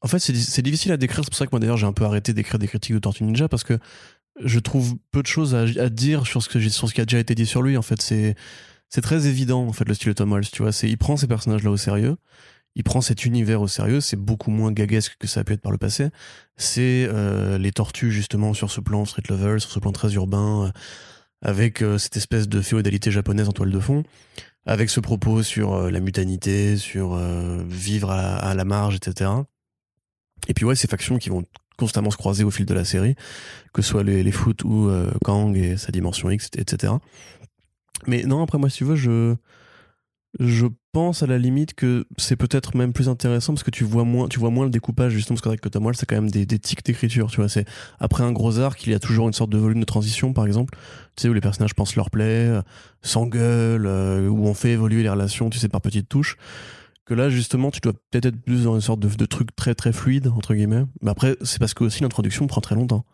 En fait, c'est di- c'est difficile à décrire. C'est pour ça que moi d'ailleurs j'ai un peu arrêté d'écrire des critiques de Tortue Ninja parce que je trouve peu de choses à, dire sur ce que sur ce qui a déjà été dit sur lui. En fait, c'est très évident en fait le style de Tom Waltz. Tu vois, c'est il prend ces personnages là au sérieux. Il prend cet univers au sérieux, c'est beaucoup moins gaguesque que ça a pu être par le passé. C'est euh, les tortues justement sur ce plan street level, sur ce plan très urbain, euh, avec cette espèce de féodalité japonaise en toile de fond, avec ce propos sur euh, la mutanité, sur euh, vivre à, la marge, etc. Et puis ouais, ces factions qui vont constamment se croiser au fil de la série, que ce soit les, les foot ou euh, Kang et sa dimension X, etc. Mais non, après moi, si tu veux, je je pense à la limite que c'est peut-être même plus intéressant parce que tu vois moins, tu vois moins le découpage justement parce qu'avec Waltz, c'est quand même des, des tics d'écriture, tu vois. C'est après un gros arc, il y a toujours une sorte de volume de transition, par exemple, tu sais où les personnages pensent leur plaie, euh, s'engueulent, euh, où on fait évoluer les relations, tu sais, par petites touches. Que là, justement, tu dois peut-être être plus dans une sorte de, de truc très très fluide entre guillemets. Mais après, c'est parce que aussi l'introduction prend très longtemps.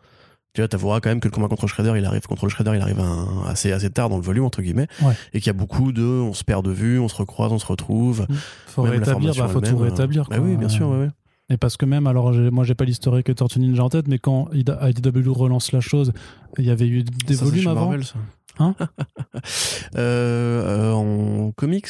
Tu vois, t'avoueras quand même que le combat contre Shredder, il arrive contre le Shredder, il arrive un- assez assez tard dans le volume entre guillemets, Ouais. et qu'il y a beaucoup de, on se perd de vue, on se recroise, on se retrouve. Faut Même la rétablir, bah, faut tout euh, rétablir. Bah oui, bien sûr, ouais, ouais. Et parce que même, alors moi j'ai pas l'historique Tortue Ninja en tête, mais quand IDW relance la chose, il y avait eu des Ça, volumes avant. Marvel, ça. Hein? Euh, euh, En comics?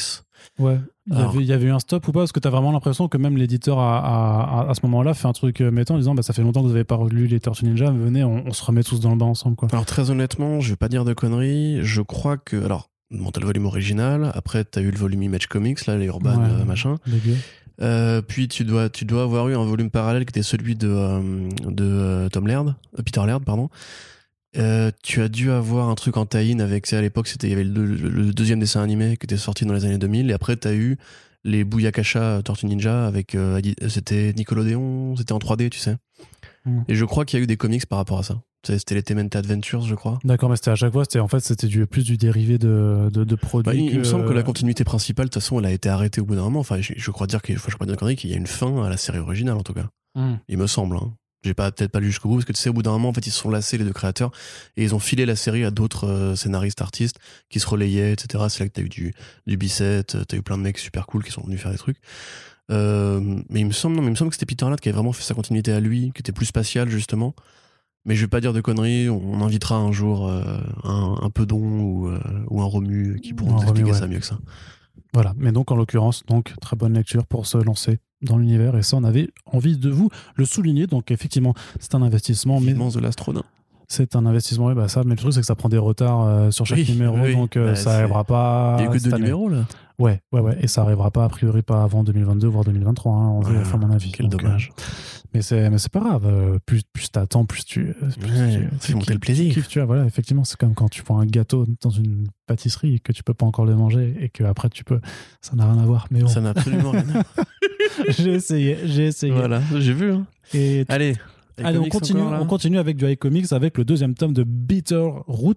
Ouais. Il y, avait, il y avait eu un stop ou pas? Parce que t'as vraiment l'impression que même l'éditeur a, a- a- à ce moment-là fait un truc euh, mettant en disant bah, ça fait longtemps que vous avez pas relu les Tortues Ninja, venez, on, on se remet tous dans le bain ensemble. Quoi. Alors très honnêtement, je vais pas dire de conneries. Je crois que alors bon, t'as le volume original. Après t'as eu le volume Image Comics là, les Urban Ouais. euh, machin. Euh, puis tu dois tu dois avoir eu un volume parallèle qui était celui de euh, de Tom Laird, Peter Laird pardon. Euh, tu as dû avoir un truc en tie-in avec, tu à l'époque, c'était, il y avait le, le deuxième dessin animé qui était sorti dans les années 2000, et après, t'as eu les Booyakasha Tortue Ninja avec, euh, Adi- c'était Nickelodeon, c'était en 3D, tu sais. Mm. Et je crois qu'il y a eu des comics par rapport à ça. Tu C'était les Tementa Adventures, je crois. D'accord, mais c'était à chaque fois, c'était en fait c'était du plus du dérivé de, de, de produits. Bah, il, il me semble que la continuité principale, de toute façon, elle a été arrêtée au bout d'un moment. Enfin, je, je crois dire qu'il je crois dire conneries, qu'il y a une fin à la série originale, en tout cas. Hmm. Il me semble. Hein. J'ai pas peut-être pas lu jusqu'au bout parce que tu sais, au bout d'un moment, en fait, ils se sont lassés les deux créateurs et ils ont filé la série à d'autres euh, scénaristes, artistes qui se relayaient, etc. C'est là que t'as eu du du Bicette, t'as eu plein de mecs super cool qui sont venus faire des trucs. Euh, mais il me semble, non, mais il me semble que c'était Peter Ladd qui avait vraiment fait sa continuité à lui, qui était plus spatial justement. Mais je vais pas dire de conneries. On invitera un jour euh, un, un Pedon ou, euh, ou un Romu qui pourront nous expliquer ouais. ça mieux que ça. Voilà, mais donc en l'occurrence, donc très bonne lecture pour se lancer dans l'univers et ça on avait envie de vous le souligner. Donc effectivement, c'est un investissement, mais Vivement The Last Throne. c'est un investissement. Ouais, bah ça, mais le truc c'est que ça prend des retards euh, sur chaque Oui, numéro, oui. donc euh, Bah, ça c'est- arrivera pas. Il y a que deux année. numéros là. Ouais, ouais, ouais, et ça arrivera pas a priori pas avant 2022 voire 2023, hein, en Ouais, à mon avis. Quel Donc, dommage. euh, mais c'est mais c'est pas grave. euh, plus plus t'attends, plus tu. euh, plus Ouais, tu- le plaisir. kiffes, tu vois, voilà, effectivement, c'est comme quand tu prends un gâteau dans une pâtisserie et que tu peux pas encore le manger et que après tu peux. Ça n'a rien à voir. Mais bon, Ça n'a absolument rien à voir. j'ai essayé, j'ai essayé. Voilà, j'ai vu. hein. Et Allez. Allez, on continue, encore, on continue avec du iComics avec le deuxième tome de Bitter Root,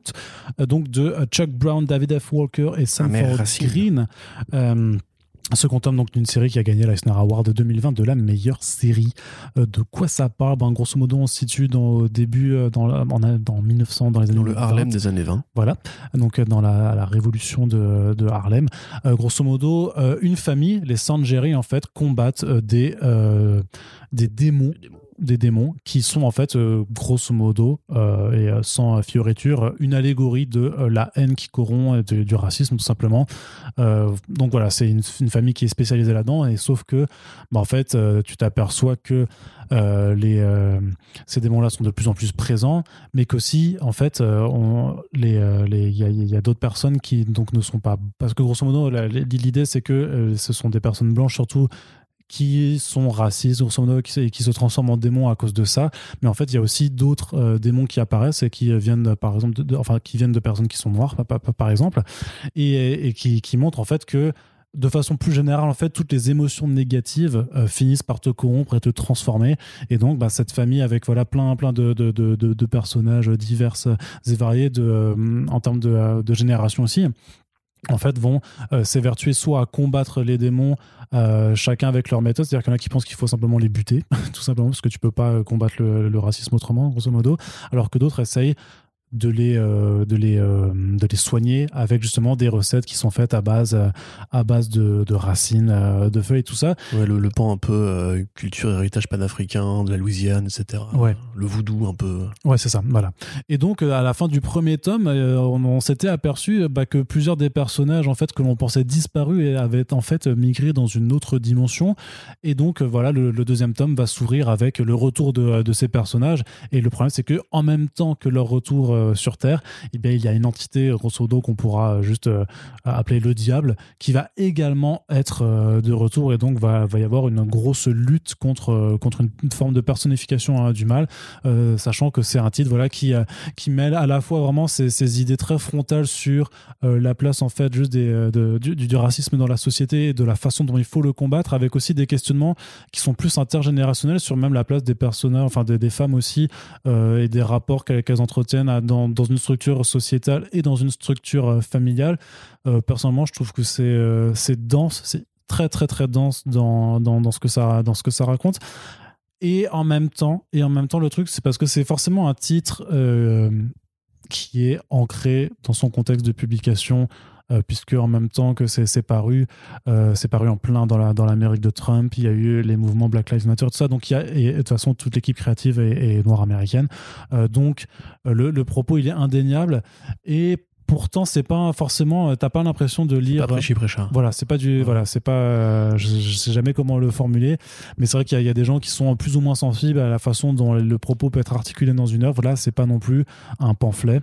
euh, donc de euh, Chuck Brown, David F. Walker et Sam mère Ford racine. Green. Euh, second tome donc d'une série qui a gagné l'Eisner Award 2020 de la meilleure série. Euh, de quoi ça parle? Ben, Grosso modo, on se situe dans, au début, euh, dans, la- en a- dans 1900, dans les années Dans le 20. Harlem des années 20. Voilà, donc dans la, la révolution de, de Harlem. Euh, grosso modo, euh, une famille, les Sangeri, en fait, combattent euh, des, euh, des démons des démons qui sont en fait euh, grosso modo euh, et euh, sans fioriture une allégorie de la haine qui corrompt et de- du racisme tout simplement. Donc voilà c'est une, famille qui est spécialisée là-dedans et sauf que bah, en fait tu t'aperçois que les ces démons-là sont de plus en plus présents mais qu'aussi en fait on- les les- il y a, il y a d'autres personnes qui donc ne sont pas parce que grosso modo l'idée c'est que ce sont des personnes blanches surtout qui sont racistes, grosso qui, se- transforment en démons à cause de ça. Mais en fait, il y a aussi d'autres euh, démons qui apparaissent et qui viennent, par exemple, de, enfin, qui viennent de personnes qui sont noires, pa- pa- pa- par exemple, et, qui, montrent en fait que de façon plus générale, en fait, toutes les émotions négatives euh, finissent par te corrompre et te transformer. Et donc, bah, cette famille avec voilà plein, plein de, personnages divers et variés de, euh, en termes de génération aussi, en fait, vont euh, s'évertuer soit à combattre les démons, euh, chacun avec leur méthode. C'est-à-dire qu'il y en a qui pensent qu'il faut simplement les buter, tout simplement, parce que tu peux pas euh, combattre le, le racisme autrement, grosso modo, alors que d'autres essayent de les, euh, de, les, euh, de les soigner avec justement des recettes qui sont faites à base, euh, à base de, de racines, de feuilles et tout ça. Ouais, le, le pan un peu euh, culture, héritage panafricain, de la Louisiane, etc. Ouais. Le voodoo un peu. Ouais, c'est ça, voilà. Et donc, à la fin du premier tome, on, on s'était aperçu bah, que plusieurs des personnages, en fait, que l'on pensait disparus, et avaient en fait migré dans une autre dimension. Et donc, voilà, le, le deuxième tome va s'ouvrir avec le retour de, de ces personnages. Et le problème, c'est que en même temps que leur retour euh, sur Terre, eh il y a une entité, grosso modo, qu'on pourra euh, juste euh, appeler le diable, qui va également être euh, de retour. Et donc, va, va y avoir une grosse lutte contre, euh, contre une, forme de personnification hein, du mal. Euh, sachant que c'est un titre voilà qui euh, qui mêle à la fois vraiment ces, idées très frontales sur euh, la place en fait juste euh, du, du racisme dans la société et de la façon dont il faut le combattre avec aussi des questionnements qui sont plus intergénérationnels sur même la place des personnages enfin des, femmes aussi euh, et des rapports qu'elles entretiennent dans, une structure sociétale et dans une structure euh, familiale. Euh, personnellement je trouve que c'est euh, c'est dense c'est très très très dense dans, dans, dans ce que ça dans ce que ça raconte. Et en même temps, et en même temps, le truc, c'est parce que c'est forcément un titre qui est ancré dans son contexte de publication, euh, puisque en même temps que c'est paru, euh, c'est paru en plein dans la dans l'Amérique de Trump. Il y a eu les mouvements Black Lives Matter, tout ça. Donc il y a et, et de toute façon toute l'équipe créative est, est noire américaine. Euh, donc le, le propos il est indéniable et pourtant c'est pas forcément t'as pas l'impression de lire Pas prêchi voilà c'est pas du Ouais. voilà c'est pas euh, je, je sais jamais comment le formuler mais c'est vrai qu'il y, y a des gens qui sont plus ou moins sensibles à la façon dont le propos peut être articulé dans une œuvre là c'est pas non plus un pamphlet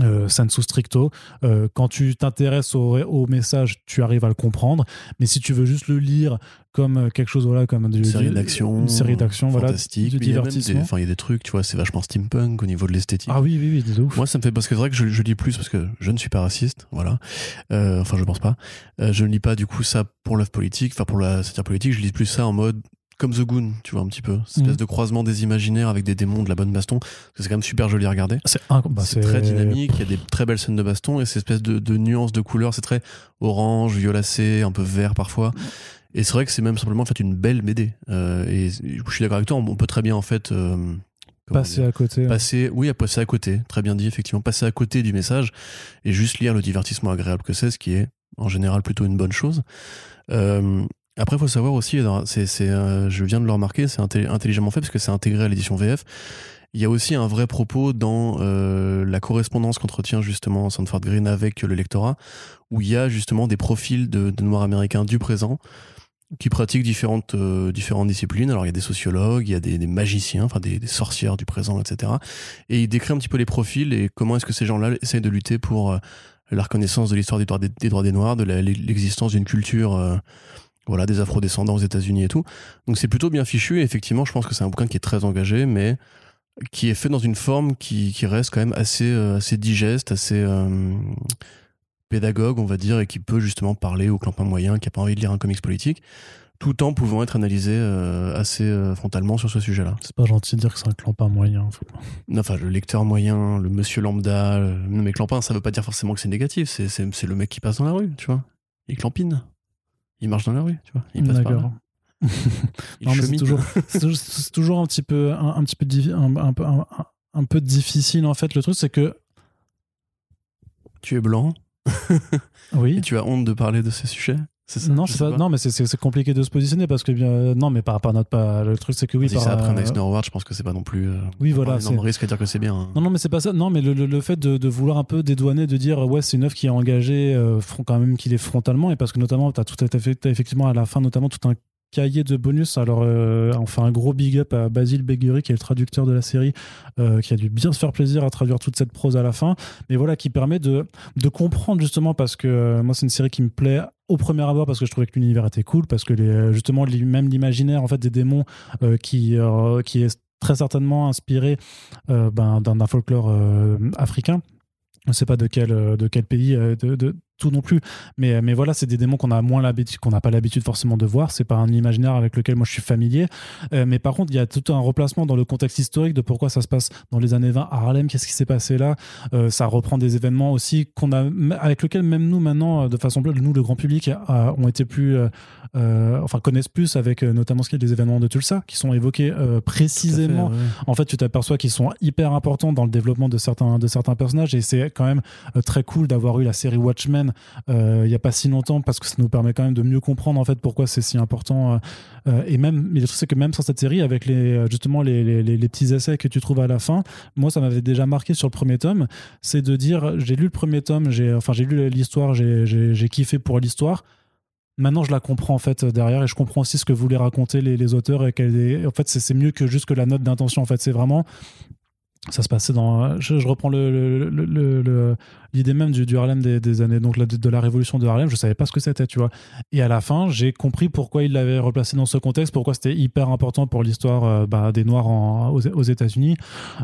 euh, sensu stricto. Euh, quand tu t'intéresses au, au message, tu arrives à le comprendre. Mais si tu veux juste le lire comme euh, quelque chose, voilà, comme Une série d'action. une série d'action, voilà, du divertissement. Enfin, il y a des trucs, tu vois, c'est vachement steampunk au niveau de l'esthétique. Ah oui, oui, oui, des ouf. Moi, ça me fait parce que c'est vrai que je, je lis plus parce que je ne suis pas raciste, voilà. Euh, enfin, je pense pas. Je ne lis pas du coup ça pour l'œuvre politique, enfin pour la satire politique. Je lis plus ça en mode comme The Goon, tu vois un petit peu, cette espèce Mhm. de croisement des imaginaires avec des démons, de la bonne baston. Parce que c'est quand même super joli à regarder. C'est bah, très dynamique, il y a des très belles scènes de baston et cette espèce de, de nuances de couleurs, c'est très orange, violacé, un peu vert parfois. Et c'est vrai que c'est même simplement en fait une belle BD. Euh, et je suis d'accord avec toi, on peut très bien en fait euh, Passer à côté. passer, oui, à passer à côté, très bien dit effectivement, passer à côté du message et juste lire le divertissement agréable que c'est, ce qui est en général plutôt une bonne chose. Euh, après, il faut savoir aussi, c'est, c'est, euh, je viens de le remarquer, c'est intelligemment fait parce que c'est intégré à l'édition VF. Il y a aussi un vrai propos dans euh, la correspondance qu'entretient justement Sanford Green avec le lectorat, où il y a justement des profils de, de Noirs américains du présent qui pratiquent différentes, euh, différentes disciplines. Alors il y a des sociologues, il y a des, magiciens, enfin des, sorcières du présent, etc. Et il décrit un petit peu les profils et comment est-ce que ces gens-là essayent de lutter pour euh, la reconnaissance de l'histoire des droits des, Noirs, de l'existence d'une culture, euh, voilà, des afro-descendants aux États-Unis et tout. Donc c'est plutôt bien fichu. Et effectivement, je pense que c'est un bouquin qui est très engagé, mais qui est fait dans une forme qui, qui reste quand même assez, euh, assez digeste, assez euh, pédagogue, on va dire, et qui peut justement parler au clampin moyen qui a pas envie de lire un comics politique, tout en pouvant être analysé euh, assez frontalement sur ce sujet-là. C'est pas gentil de dire que c'est un clampin moyen. faut Enfin, le lecteur moyen, le monsieur lambda, le... non, mais clampin, ça veut pas dire forcément que c'est négatif, c'est, c'est, c'est le mec qui passe dans la rue, tu vois. Il clampine. Il marche dans la rue, tu vois. Il passe par là. Il Non, c'est toujours, un petit peu, un, un petit peu, un, un peu, un, un peu difficile en fait. Le truc, c'est que Tu es blanc oui. et tu as honte de parler de ces sujets ça Non, Je c'est sais pas, non, mais c'est- compliqué de se positionner parce que bien, non, mais par rapport à notre pas. Le truc, c'est que oui, si par, c'est après un euh, Eisner Award, je pense que c'est pas non plus. euh, Oui, voilà, c'est- risque à dire que c'est bien. hein. Non, non, mais c'est pas ça. Non, mais le, le- le fait de, de vouloir un peu dédouaner, de dire ouais, c'est une œuvre qui est engagée, euh, front- quand même qu'il est frontalement, et parce que notamment, tu as tout à fait, t'as effectivement à la fin, notamment tout un cahier de bonus. Alors, euh, on fait un gros big up à Basile Begueri, qui est le traducteur de la série, euh, qui a dû bien se faire plaisir à traduire toute cette prose à la fin, mais voilà, qui permet de, de comprendre justement, parce que euh, moi, c'est une série qui me plaît au premier abord parce que je trouvais que l'univers était cool parce que les, justement li- même l'imaginaire en fait des démons euh, qui euh, qui est très certainement inspiré euh, ben, d'un folklore euh, africain. Je ne sais pas de quel, euh, de quel pays, euh, de tout non plus. Mais, mais voilà, c'est des démons qu'on a moins l'habitude, qu'on n'a pas l'habitude forcément de voir. C'est pas un imaginaire avec lequel moi je suis familier. Euh, mais par contre, il y a tout un replacement dans le contexte historique de pourquoi ça se passe dans les années 20 à Harlem, qu'est-ce qui s'est passé là? Euh, ça reprend des événements aussi qu'on a, avec lesquels même nous maintenant, euh, de façon plus, nous le grand public, euh, ont été plus, euh, euh, enfin connaissent plus avec euh, notamment ce qui est des événements de Tulsa qui sont évoqués euh, précisément fait, ouais. en fait, tu t'aperçois qu'ils sont hyper importants dans le développement de certains, de certains personnages et c'est quand même euh, très cool d'avoir eu la série Watchmen euh, il y a pas si longtemps parce que ça nous permet quand même de mieux comprendre en fait pourquoi c'est si important euh, euh, et même mais le truc c'est que même sur cette série avec les justement les, les, petits essais que tu trouves à la fin moi ça m'avait déjà marqué sur le premier tome c'est de dire j'ai lu le premier tome j'ai enfin j'ai lu l'histoire j'ai kiffé pour l'histoire Maintenant, je la comprends en fait derrière et je comprends aussi ce que voulaient raconter les, auteurs et est, en fait, c'est mieux que juste que la note d'intention. En fait, c'est vraiment ça se passait dans. Je, je reprends le, le- le- le- le- l'idée même du, du Harlem des, des années, donc de, de la révolution de Harlem. Je savais pas ce que c'était, tu vois. Et à la fin, j'ai compris pourquoi il l'avait replacé dans ce contexte, pourquoi c'était hyper important pour l'histoire euh, bah, des Noirs en- aux, aux États-Unis.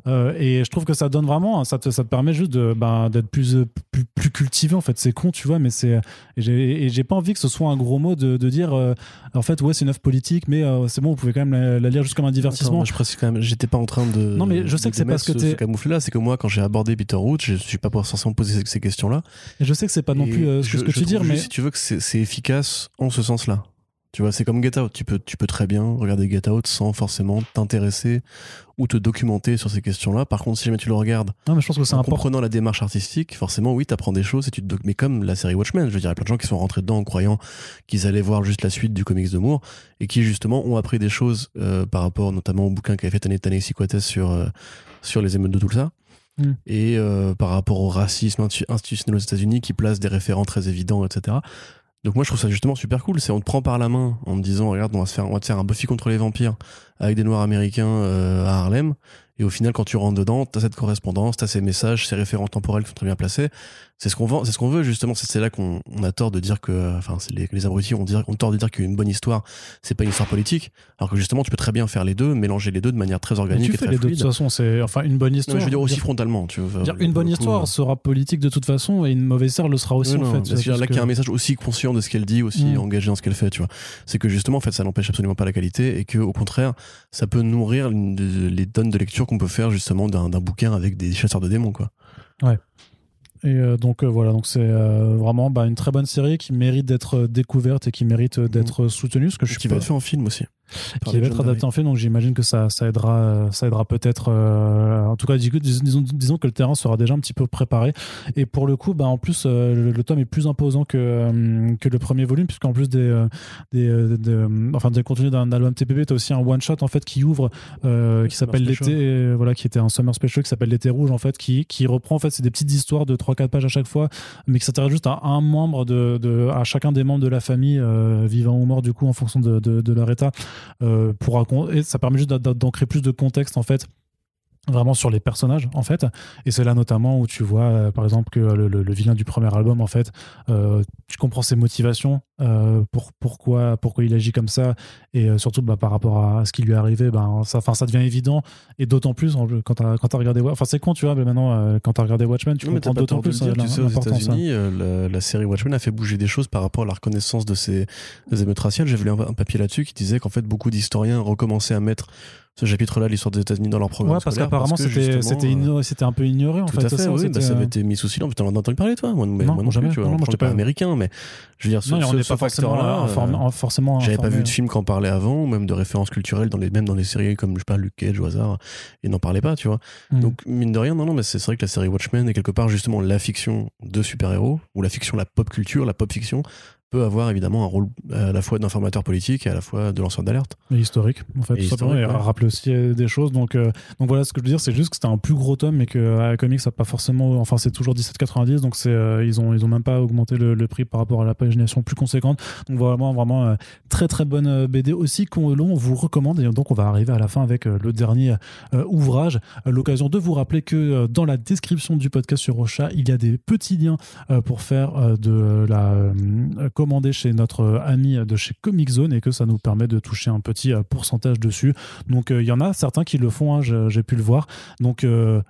Euh, et je trouve que ça donne vraiment, ça te, ça te permet juste bah, d'être plus, plus, plus cultivé. En fait, c'est con, tu vois, mais c'est. Et j'ai, pas envie que ce soit un gros mot de, de dire, euh, en fait, ouais, c'est une œuvre politique, mais c'est bon, vous pouvez quand même la, la lire juste comme un Attends, divertissement. moi, je précise quand même, j'étais pas en train de. Non, mais je sais que c'est parce que ce, ce là, c'est que moi, quand j'ai abordé Peter Root, je suis pas forcément posé ces, ces questions-là. Et je sais que c'est pas non plus euh, ce je- que, ce que je tu dis, mais. si tu veux que c'est efficace en ce sens-là. Tu vois, c'est comme Get Out. Tu peux, tu peux très bien regarder Get Out sans forcément t'intéresser ou te documenter sur ces questions-là. Par contre, si jamais tu le regardes Non, mais je pense que en important. comprenant la démarche artistique, forcément, oui, t'apprends des choses et tu te doc- Mais comme la série Watchmen, je veux dire, il y a plein de gens qui sont rentrés dedans en croyant qu'ils allaient voir juste la suite du comics de Moore et qui, justement, ont appris des choses euh, par rapport notamment au bouquin qu'avait fait Taneh Quates sur, euh, sur les émeutes de Tulsa. Mm. et euh, par rapport au racisme institutionnel aux États-Unis qui place des référents très évidents, etc. Donc moi je trouve ça justement super cool. C'est on te prend par la main en te disant regarde on va se faire on va te faire un Buffy contre les vampires avec des noirs américains euh, à Harlem. Et au final, quand tu rentres dedans, t'as cette correspondance, t'as ces messages, ces référents temporels qui sont très bien placés. C'est ce qu'on vend, c'est ce qu'on veut justement. C'est c'est là qu'on on a tort de dire que, enfin, c'est les, les abrutis ont, dire, ont tort de dire qu'une bonne histoire, c'est pas une histoire politique. Alors que justement, tu peux très bien faire les deux, mélanger les deux de manière très Mais organique tu et fais très les deux de toute façon, c'est enfin une bonne Non, histoire. mais je veux dire aussi Dire- frontalement, tu vois. dire, une bonne coup, histoire euh, sera politique de toute façon et une mauvaise histoire le sera aussi en non, fait. parce là qu'il y a un message aussi conscient de ce qu'elle dit, aussi Mm. engagé dans ce qu'elle fait, tu vois. C'est que justement, en fait, ça n'empêche absolument pas la qualité et que, au contraire, ça peut nourrir les tonnes de lecture qu'on peut faire justement d'un bouquin avec des chasseurs de démons, quoi. Et euh, donc euh, voilà, donc c'est euh, vraiment bah, une très bonne série qui mérite d'être découverte et qui mérite d'être soutenue. Parce que je suis qui va pas- être fait en film aussi. Qui va être adapté en film, donc j'imagine que ça, ça aidera, euh, ça aidera peut-être. euh, en tout cas, dis- dis- disons, disons que le terrain sera déjà un petit peu préparé. Et pour le coup, bah, en plus, euh, le, le tome est plus imposant que, euh, que le premier volume, puisqu'en plus des, euh, des, euh, de- enfin, des contenus d'un album TPP, tu as aussi un one shot en fait qui ouvre, euh, qui s'appelle Summer l'été, euh, voilà, qui était un summer special qui s'appelle l'été rouge en fait, qui, qui reprend en fait, c'est des petites histoires de 3-4 pages à chaque fois, mais qui s'intéresse juste à un membre de, de, à chacun des membres de la famille, euh, vivant ou mort du coup en fonction de, de, de leur état euh, pour racon- et ça permet juste d'a- d'a- d'ancrer plus de contexte en fait vraiment sur les personnages en fait et c'est là notamment où tu vois euh, par exemple que le, le- le vilain du premier album en fait euh, tu comprends ses motivations euh, pour pourquoi pourquoi il agit comme ça et euh, surtout bah, par rapport à ce qui lui est arrivé ben ça enfin ça devient évident et d'autant plus en- quand t'as quand t'as regardé enfin c'est con tu vois mais maintenant euh, quand t'as regardé Watchmen tu comprends d'autant plus dire, euh, tu sais, aux hein. États-Unis, euh, la, la série Watchmen a fait bouger des choses par rapport à la reconnaissance de ces émeutes raciales. J'ai vu un, un papier là-dessus qui disait qu'en fait beaucoup d'historiens recommençaient à mettre ce chapitre-là, l'histoire des États-Unis, dans leur programme. ouais parce qu'apparemment c'était euh, c'était un peu ignoré en Tout fait à fait, ça, oui, bah, ça avait été mis sous silence. T'en as entendu parler, toi Moi, mais Non, moi non jamais. plus, tu vois. Non, on moi, j'étais pas américain, mais je veux dire, ce, non, et on ce- ce pas forcément euh, forcément J'avais pas vu de film qui en parlait avant, ou même de références culturelles, dans les, même dans des séries comme, je sais pas, Luke Cage au hasard, et n'en parlait pas, tu vois. Mm. Donc, mine de rien, non, non, mais c'est vrai que la série Watchmen est quelque part justement la fiction de super-héros, ou la fiction, la pop culture, la pop fiction, peut avoir évidemment un rôle à la fois d'informateur politique et à la fois de lanceur d'alerte. Et historique en fait Et tout simplement et historique, ouais. rappeler aussi euh, des choses donc euh, donc voilà ce que je veux dire c'est juste que c'était un plus gros tome mais que euh, Comics a pas forcément enfin c'est toujours 17,90 donc c'est euh, ils ont ils ont même pas augmenté le, le prix par rapport à la pagination plus conséquente donc vraiment vraiment euh, très très bonne euh, BD aussi qu'on l'on vous recommande et donc on va arriver à la fin avec euh, le dernier euh, ouvrage Euh, l'occasion de vous rappeler que euh, dans la description du podcast sur Rocha il y a des petits liens euh, pour faire euh, de la commander chez notre euh, ami de chez Comic Zone et que ça nous permet de toucher un petit euh, pourcentage dessus. Donc euh, il y en a certains qui le font, hein, je- j'ai pu le voir. Donc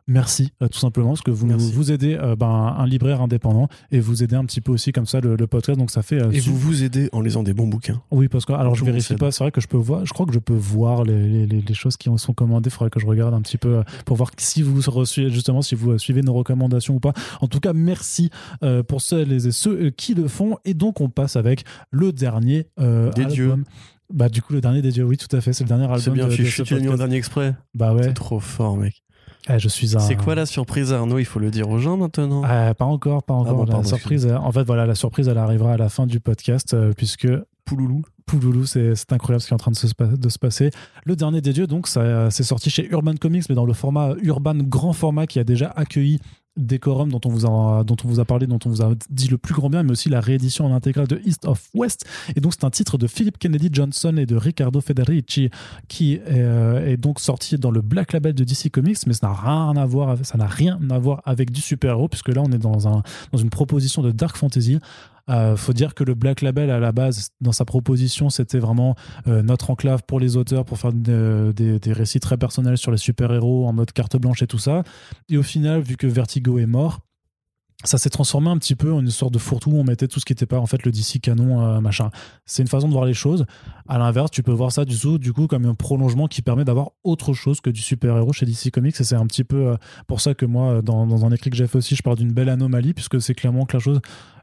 merci tout simplement parce que vous Merci. vous aidez ben, un libraire indépendant et vous aidez un petit peu aussi comme ça le, le podcast. Donc ça fait Et vous vous aidez en lisant des bons bouquins. oui, parce que alors je Tout monde vérifie pas. C'est vrai que je peux voir. Je crois que je peux voir les, les- les- les choses qui en sont commandées. Il faudrait que je regarde un petit peu pour voir si vous reçu- justement si vous suivez nos recommandations ou pas. En tout cas, merci pour celles et ceux qui le font. Et donc on passe avec le dernier euh, Des album. dieux. Bah du coup le dernier des dieux. Oui, tout à fait. C'est le dernier album. C'est bien de, de mis en podcast. dernier exprès. Bah ouais. C'est trop fort, mec. Eh, je suis un. C'est quoi la surprise, Arnaud? Il faut le dire aux gens maintenant. Ah, pas encore, pas encore. bon, la pardon, surprise. euh, En fait, voilà, la surprise, elle arrivera à la fin du podcast euh, puisque Pouloulou. Pouloulou, c'est incroyable ce qui est en train de se, de se passer. Le dernier des dieux, donc, ça c'est sorti chez Urban Comics, mais dans le format Urban grand format qui a déjà accueilli Decorum dont on vous a dont on vous a parlé dont on vous a dit le plus grand bien mais aussi la réédition en intégrale de East of West. Et donc c'est un titre de Philip Kennedy Johnson et de Riccardo Federici qui est, euh, est donc sorti dans le Black Label de DC Comics mais ça n'a rien à voir avec, ça n'a rien à voir avec du super-héros puisque là on est dans un dans une proposition de dark fantasy euh, faut dire que le Black Label à la base, dans sa proposition, c'était vraiment euh, notre enclave pour les auteurs pour faire de- des, récits très personnels sur les super-héros en mode carte blanche et tout ça. Et au final, vu que Vertigo est mort, ça s'est transformé un petit peu en une sorte de fourre-tout où on mettait tout ce qui n'était pas en fait le DC canon euh, machin. C'est une façon de voir les choses. À l'inverse, tu peux voir ça du coup, du coup comme un prolongement qui permet d'avoir autre chose que du super-héros chez DC Comics. Et c'est un petit peu euh, pour ça que moi, dans, dans un écrit que j'ai fait aussi, je parle d'une belle anomalie puisque c'est clairement que la chose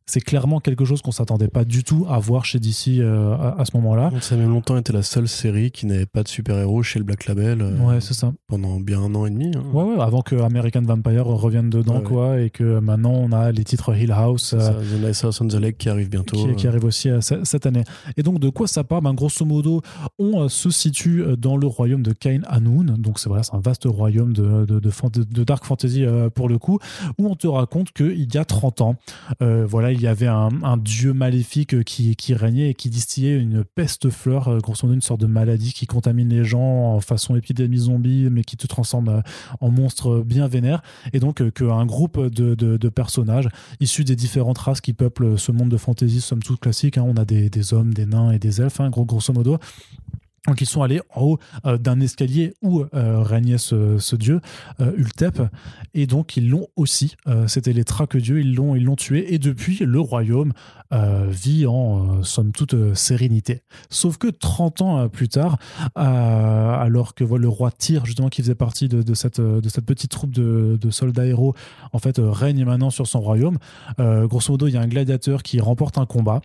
c'est clairement quelque chose qu'on s'attendait pas du tout à voir chez DC euh, à, à, ce moment-là. Ça a même longtemps été la seule série qui n'avait pas de super-héros chez le Black Label. Euh, ouais, c'est ça. Pendant bien un an et demi. Hein. Ouais, ouais, avant que American Vampire revienne dedans, Ouais, quoi, et que maintenant on a les titres Hill House. Ça, euh, The Nice House on the Lake qui arrive bientôt. qui, qui arrive aussi euh, ce- cette année. Et donc, de quoi ça parle? Ben, Grosso modo, on euh, se situe euh, dans le royaume de Kain Anun. Donc, c'est voilà, c'est un vaste royaume de, de, de, dark fantasy euh, pour le coup, où on te raconte qu'il y a 30 ans, euh, voilà, il y avait un, dieu maléfique euh, qui, régnait et qui distillait une peste fleur, euh, grosso modo, une sorte de maladie qui contamine les gens en façon épidémie zombie, mais qui te transforme euh, en monstre bien vénère. Et donc, qu'un groupe de, personnages issus des différentes races qui peuplent ce monde de fantasy, somme toute classique. hein. On a des, des hommes, des nains et des elfes, hein, gros, grosso modo. Donc ils sont allés en haut euh, d'un escalier où euh, régnait ce, dieu, euh, Ultep, et donc ils l'ont aussi. euh, C'était les traques-dieux, ils l'ont, ils l'ont tué, et depuis le royaume vit en somme toute sérénité. Sauf que 30 ans plus tard, alors que le roi Tyr, justement qui faisait partie de, cette, petite troupe de, de soldats héros, en fait règne maintenant sur son royaume. Grosso modo, il y a un gladiateur qui remporte un combat.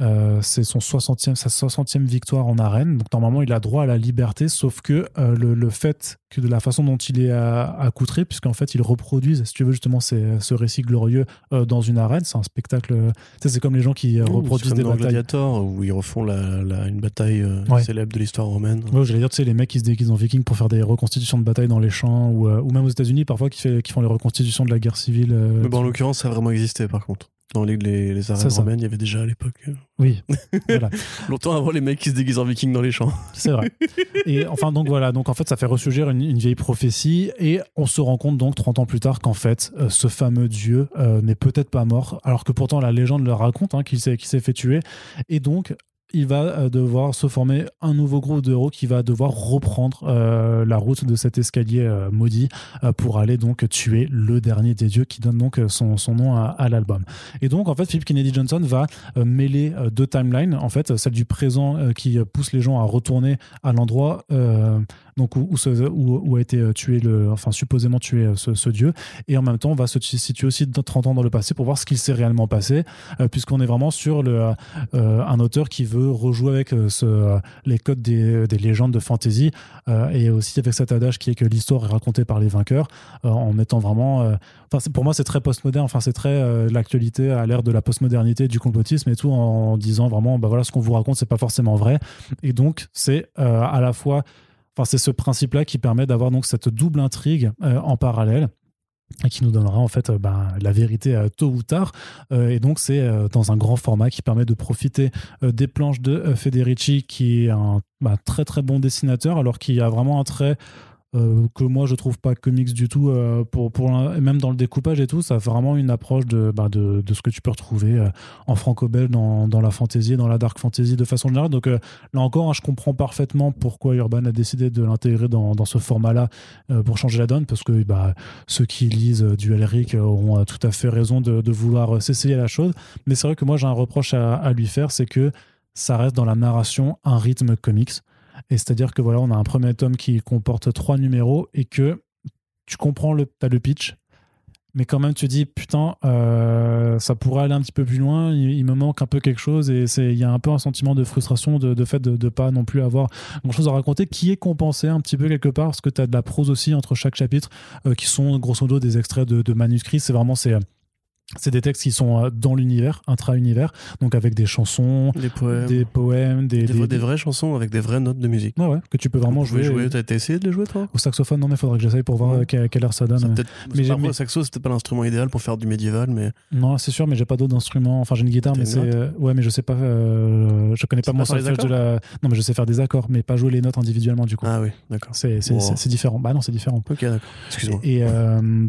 Euh, c'est son 60e, sa 60e victoire en arène. Donc normalement, il a droit à la liberté, sauf que euh, le, le fait que de la façon dont il est euh, accoutré, puisqu'en fait, ils reproduisent, si tu veux, justement, ces- ce récit glorieux euh, dans une arène. C'est un spectacle. c'est comme les gens qui reproduisent des dans batailles. Gladiator où ils refont la, la- une bataille Ouais. célèbre de l'histoire romaine. Ouais, j'allais dire, tu sais, les mecs qui se déguisent en vikings pour faire des reconstitutions de bataille dans les champs, ou, ou même aux États-Unis, parfois, qui, fait, qui font les reconstitutions de la guerre civile. Mais bon, en l'occurrence, ça a vraiment existé par contre. Dans les, les, les arènes romaines, il y avait déjà à l'époque. euh, Oui, voilà. Longtemps avant les mecs qui se déguisent en vikings dans les champs. C'est vrai. Et enfin, donc voilà, donc en fait, ça fait ressurgir une, une vieille prophétie et on se rend compte donc 30 ans plus tard qu'en fait, euh, ce fameux dieu euh, n'est peut-être pas mort, alors que pourtant la légende le raconte, hein, qu'il s'est qu'il s'est fait tuer. Et donc, il va euh, devoir se former un nouveau groupe de héros qui va devoir reprendre euh, la route de cet escalier euh, maudit pour aller donc tuer le dernier des dieux qui donne donc son, nom à, l'album. Et donc en fait Philip Kennedy Johnson va mêler deux timelines, en fait celle du présent qui pousse les gens à retourner à l'endroit donc où, a été euh, tué le, enfin supposément tué euh, ce, dieu, et en même temps on va se situer aussi dans 30 ans dans le passé pour voir ce qu'il s'est réellement passé, euh, puisqu'on est vraiment sur le, un auteur qui veut rejouer avec les codes des, des légendes de fantasy et aussi avec cet adage qui est que l'histoire est racontée par les vainqueurs en mettant vraiment enfin pour moi c'est très postmoderne. Enfin c'est très l'actualité à l'ère de la postmodernité du complotisme et tout en, disant vraiment bah voilà ce qu'on vous raconte c'est pas forcément vrai. Et donc c'est à la fois c'est ce principe là qui permet d'avoir donc cette double intrigue euh, en parallèle et qui nous donnera en fait euh, ben, la vérité euh, tôt ou tard. Et donc c'est dans un grand format qui permet de profiter des planches de Federici, qui est un bah, très très bon dessinateur, alors qu'il a vraiment un trait euh, que moi je trouve pas comics du tout euh, pour, pour même dans le découpage et tout ça a vraiment une approche de, bah, de, de ce que tu peux retrouver euh, en franco-belge dans, dans la fantasy dans la dark fantasy de façon générale. Donc là encore hein, je comprends parfaitement pourquoi Urban a décidé de l'intégrer dans, dans ce format là pour changer la donne parce que bah, ceux qui lisent du Elric auront tout à fait raison de, vouloir s'essayer la chose. Mais c'est vrai que moi j'ai un reproche à lui faire c'est que ça reste dans la narration un rythme comics et c'est-à-dire que voilà, on a un premier tome qui comporte trois numéros et que tu comprends le, as le pitch, mais quand même tu dis putain, euh, ça pourrait aller un petit peu plus loin. Il, me manque un peu quelque chose et c'est il y a un peu un sentiment de frustration de, de fait de, de pas non plus avoir grand chose à raconter qui est compensé un petit peu quelque part parce que tu as de la prose aussi entre chaque chapitre euh, qui sont grosso modo des extraits de, de manuscrits. C'est vraiment c'est c'est des textes qui sont euh, dans l'univers, intra-univers, donc avec des chansons, Des poèmes. des poèmes, des, Des, vrais- des vraies chansons avec des vraies notes de musique. Ouais, ouais, que tu peux vraiment jouer. jouer. T'as t'as essayé de les jouer, toi? Au saxophone, non, mais faudrait que j'essaye pour voir Ouais. euh, quelle, quelle heure ça donne. Ça Mais mais j'ai- le saxo, c'était pas l'instrument idéal pour faire du médiéval, mais Non, c'est sûr, mais j'ai pas d'autres instruments. Enfin, j'ai une guitare, mais c'est. euh, ouais, mais je sais pas. euh, je connais pas mon solfège de la. Non, mais je sais faire des accords, mais pas jouer les notes individuellement, du coup. ah oui, d'accord. C'est Wow. différent. Bah non, c'est différent. Ok, d'accord. Excuse-moi. Et. euh,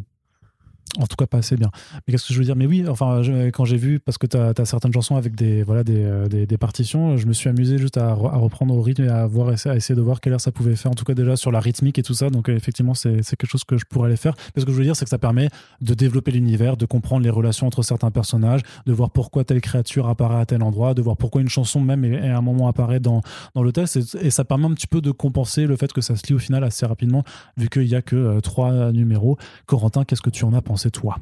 en tout cas, pas assez bien. Mais qu'est-ce que je veux dire? Mais oui, enfin, quand j'ai vu, parce que tu as, certaines chansons avec des, voilà, euh, des, des partitions, je me suis amusé juste à, re- à reprendre au rythme et à, voir, essayer de voir quelle heure ça pouvait faire, en tout cas déjà sur la rythmique et tout ça. Donc, effectivement, c'est quelque chose que je pourrais aller faire. Mais ce que je veux dire, c'est que ça permet de développer l'univers, de comprendre les relations entre certains personnages, de voir pourquoi telle créature apparaît à tel endroit, de voir pourquoi une chanson même à un moment apparaît dans, dans le texte. Et, et ça permet un petit peu de compenser le fait que ça se lit au final assez rapidement, vu qu'il n'y a que euh, trois numéros. Corentin, qu'est-ce que tu en as pensé, toi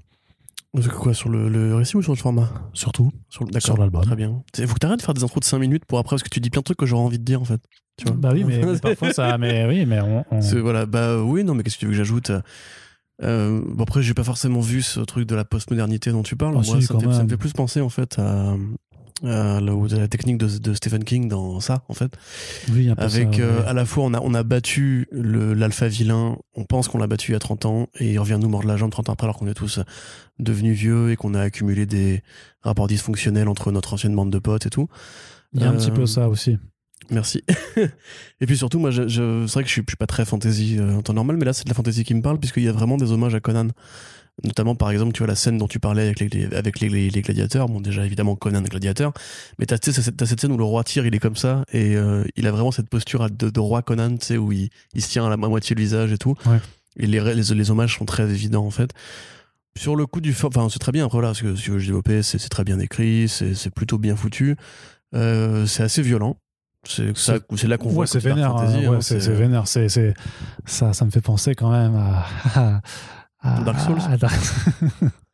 Quoi, sur le, le récit ou sur le format? Surtout Sur, sur l'album. Très bien. Il faut que t'arrêtes de faire des intros de 5 minutes pour après, parce que tu dis plein de trucs que j'aurais envie de dire en fait. Tu vois? Bah oui, mais, mais parfois ça. Mais oui, mais on. on- C'est- voilà, bah oui, non, mais qu'est-ce que tu veux que j'ajoute? Euh, bon, après, j'ai pas forcément vu ce truc de la postmodernité dont tu parles. Ah, Moi, si, ça, quand me fait, ça me fait plus penser en fait à, à la, technique de, de Stephen King dans ça, en fait. Oui, Avec ça, euh, ouais. à la fois, on a, on a battu le- l'alpha vilain, on pense qu'on l'a battu il y a 30 ans, et il revient nous mordre la jambe 30 ans après, alors qu'on est tous devenus vieux et qu'on a accumulé des rapports dysfonctionnels entre notre ancienne bande de potes et tout. Il y a un euh, petit peu ça aussi. Merci. et puis surtout, moi, je, je- c'est vrai que je suis, je suis pas très fantasy euh, en temps normal, mais là, c'est de la fantasy qui me parle, puisqu'il y a vraiment des hommages à Conan. Notamment, par exemple, tu vois la scène dont tu parlais avec les, avec les, les- les gladiateurs. Bon, déjà, évidemment, Conan, gladiateur. Mais t'as, tu sais, cette, t'as cette scène où le roi tire, il est comme ça, et euh, il a vraiment cette posture de, de roi Conan, tu sais, où il, il se tient à la à moitié le visage et tout. Ouais. Et les, les, les hommages sont très évidents, en fait. Sur le coup du... Enfin, c'est très bien, après, voilà, ce que, je développais, c'est, c'est très bien écrit, c'est, c'est plutôt bien foutu. Euh, c'est assez violent. C'est, ça, c'est là qu'on voit Ouais, c'est vénère. fantasy, hein, ouais, hein, c'est c'est vénère. C'est c'est- ça, ça me fait penser quand même à. Dark Souls?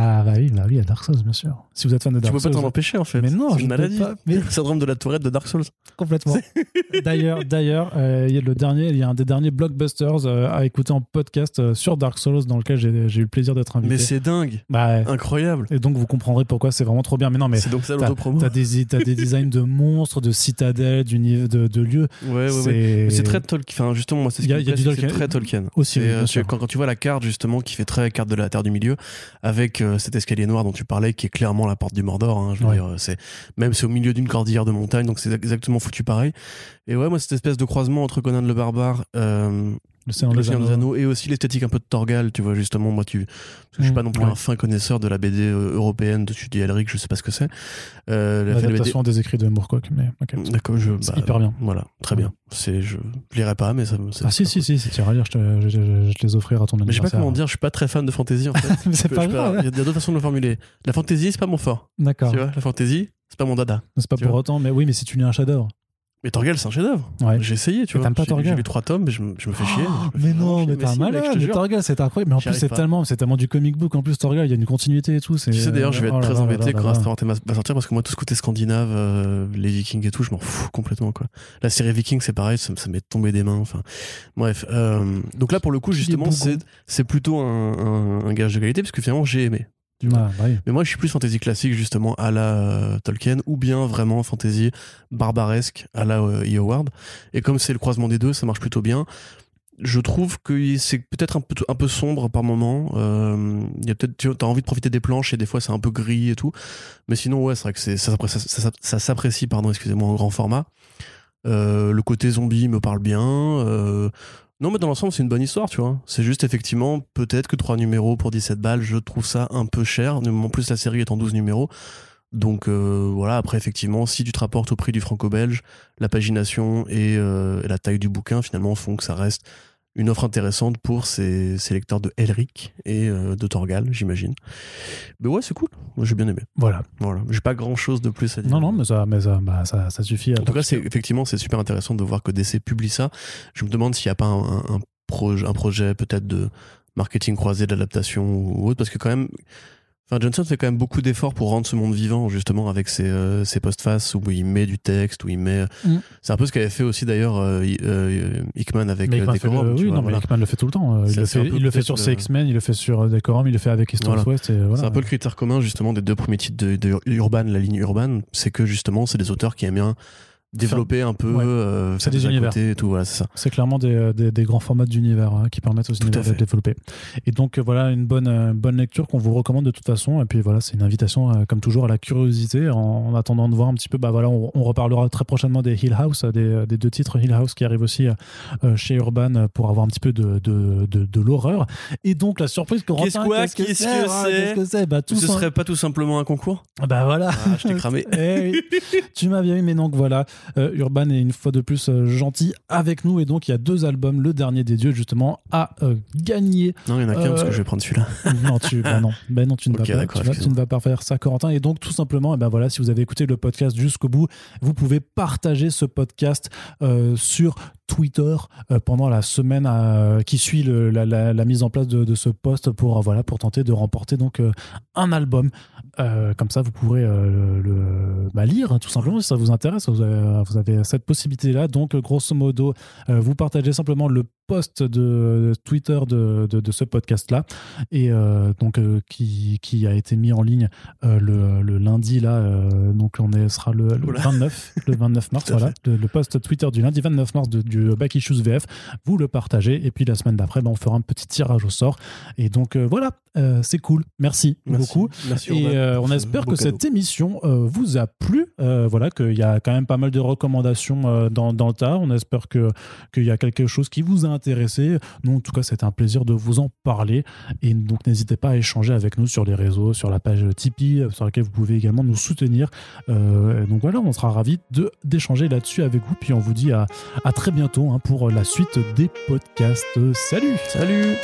Ah bah oui, bah oui, à Dark Souls, bien sûr. Si vous êtes fan de Tu Dark peux pas Souls, t'en empêcher en fait. Mais non, je une maladie. pas, mais- Syndrome de la tourette de Dark Souls. complètement. D'ailleurs, d'ailleurs, euh, il y a le dernier, il y a un des derniers blockbusters euh, à écouter en podcast euh, sur Dark Souls dans lequel j'ai eu le plaisir d'être invité. Mais c'est dingue, Bah, ouais. incroyable. Et donc vous comprendrez pourquoi c'est vraiment trop bien. Mais non, mais C'est donc ça l'autopromo. t'as des, t'as des designs de monstres, de citadelles, de, de lieux. Ouais, ouais, ouais. c'est Mais C'est très Tolkien. Enfin, justement, moi, c'est ce y a- y a du Tolkien. très Tolkien. aussi, tu- quand tu vois la carte, justement, qui fait très carte de la Terre du Milieu, avec euh, cet escalier noir dont tu parlais, qui est clairement la porte du Mordor. hein, je veux Ouais. dire, c'est même c'est au milieu d'une cordillère de montagne, donc c'est exactement foutu pareil. Et ouais, moi, cette espèce de croisement entre Conan le Barbare, euh, Le Seigneur des Anneaux. Anneaux et aussi l'esthétique un peu de Torgal, tu vois, justement, moi, tu, parce que je suis pas non plus ouais. un fin connaisseur de la BD euh, européenne de dis Elric, je sais pas ce que c'est. Euh, fait la BD L'adaptation des écrits de Moorcock, mais. D'accord, je. Bah, hyper bien. Voilà, très bien. C'est, je lirai pas, mais ça me. Ah si, si, si, si tu iras lire, je te, je, je- je te les offrirai à ton Mais je sais pas anniversaire. comment dire, je suis pas très fan de fantasy en fait. C'est Je pas je grave. Il y a d'autres façons de le formuler. La fantasy, c'est pas mon fort. D'accord. Tu vois, la fantasy, c'est pas mon dada. C'est pas pour vois. autant, mais oui, mais si tu lis un chef-d'œuvre. Mais Torgal, c'est un chef-d'œuvre. Ouais. J'ai essayé, tu Mais vois. t'aimes pas J'ai- Torgal J'ai lu trois tomes, mais je, me- je me fais chier. Oh, me fais mais non, chier. mais t'es un malade. Torgal, c'est incroyable. Mais en plus, c'est tellement, c'est tellement du comic book. En plus, Torgal, il y a une continuité et tout. Tu sais d'ailleurs, je vais être Oh très là embêté là quand là. Restaurant va sortir parce que moi, tout ce côté scandinave, euh, les Vikings et tout, je m'en fous complètement quoi. La série Vikings, c'est pareil, ça, ça m'est tombé des mains. Enfin, bref. euh, donc là, pour le coup, justement, c'est c'est plutôt un, un- un gage de qualité parce que finalement, j'ai aimé. Tu vois. Ah, bah oui. Mais moi, je suis plus fantasy classique, justement, à la euh, Tolkien, ou bien vraiment fantasy barbaresque à la euh, E. Howard. Et comme c'est le croisement des deux, ça marche plutôt bien. Je trouve que c'est peut-être un peu, un peu sombre par moment. Euh, Il y a peut-être, tu as envie de profiter des planches et des fois c'est un peu gris et tout. Mais sinon, ouais, c'est vrai que c'est, ça, s'appré- ça, ça- ça s'apprécie, pardon, excusez-moi, en grand format. Euh, le côté zombie me parle bien. Euh, non, mais dans l'ensemble, c'est une bonne histoire, tu vois. C'est juste effectivement, peut-être que 3 numéros pour 17 balles, je trouve ça un peu cher. En plus, la série est en 12 numéros. Donc euh, voilà, après, effectivement, si tu te rapportes au prix du franco-belge, la pagination et, euh, et la taille du bouquin, finalement, font que ça reste une offre intéressante pour ces, ces lecteurs de Elric et euh, de Torgal, j'imagine. Mais ouais, c'est cool. Moi, j'ai bien aimé. Voilà. Voilà. J'ai pas grand chose de plus à dire. Non, non, mais ça, mais ça, bah, ça, ça suffit. En tout cas, c'est effectivement c'est super intéressant de voir que DC publie ça. Je me demande s'il n'y a pas un, un, un projet, un projet peut-être de marketing croisé, d'adaptation ou autre, parce que quand même, enfin Johnson fait quand même beaucoup d'efforts pour rendre ce monde vivant, justement avec ses, euh, ses postfaces où il met du texte, où il met. Mm. C'est un peu ce qu'avait fait aussi d'ailleurs euh, euh, Hickman avec Mais euh, Hickman fait Decorum. le- oui, vois, non, mais voilà. Hickman le fait tout le temps. euh, Il le fait, peu il le fait peut-être sur le- ses X-Men, il le fait sur euh, Decorum, il le fait avec East of Voilà. West. Et voilà. C'est un peu le critère commun justement des deux premiers titres de, de Urban, la ligne Urban, c'est que justement c'est des auteurs qui aiment bien développer un peu, Ouais. euh, C'est des univers. et tout, voilà, c'est ça. C'est clairement des, des, des grands formats d'univers hein, qui permettent aux Tout univers de fait. développer. Et donc euh, voilà une bonne, euh, bonne lecture qu'on vous recommande de toute façon. Et puis voilà, c'est une invitation euh, comme toujours à la curiosité en, en attendant de voir un petit peu. Bah voilà, on, on reparlera très prochainement des Hill House, euh, des, des deux titres Hill House qui arrivent aussi euh, chez Urban euh, pour avoir un petit peu de, de, de, de l'horreur. Et donc la surprise que Qu'est-ce quoi Qu'est-ce que c'est Qu'est-ce que c'est Bah tout Ce ça. serait pas tout simplement un concours? Bah voilà. Ah, je t'ai cramé. Eh oui. tu m'as bien eu, mais donc voilà. Urban est une fois de plus gentil avec nous et donc il y a deux albums, le dernier des dieux justement à gagner. Non, il y en a qu'un parce que je vais prendre celui-là. non, tu, bah non, bah non, tu ne, vas pas, tu, ne vas pas faire ça, Corentin. Et donc tout simplement, et eh ben voilà, si vous avez écouté le podcast jusqu'au bout, vous pouvez partager ce podcast sur Twitter pendant la semaine qui suit la, mise en place de, ce post pour voilà pour tenter de remporter donc un album. Comme ça, vous pourrez le bah, lire hein, tout simplement si ça vous intéresse. Vous avez, vous avez cette possibilité là. Donc grosso modo, vous partagez simplement le post de Twitter de, de, ce podcast-là, et euh, donc euh, qui, qui, a été mis en ligne euh, le, le, lundi là, donc on est, sera le, 29, le 29 mars, voilà, le, post Twitter du lundi 29 mars de, du Back Issues VF. Vous le partagez, et puis la semaine d'après, ben, on fera un petit tirage au sort. Et donc voilà, c'est cool. Merci, beaucoup. et on espère que cette émission vous a plu. voilà, qu'il y a quand même pas mal de recommandations dans, dans le tas. On espère que qu'il y a quelque chose qui vous a intéressé. Nous, en tout cas, c'était un plaisir de vous en parler. Et donc, n'hésitez pas à échanger avec nous sur les réseaux, sur la page Tipeee, sur laquelle vous pouvez également nous soutenir. Euh, donc voilà, on sera ravis d'échanger là-dessus avec vous. Puis on vous dit à, à très bientôt hein, pour la suite des podcasts. Salut Salut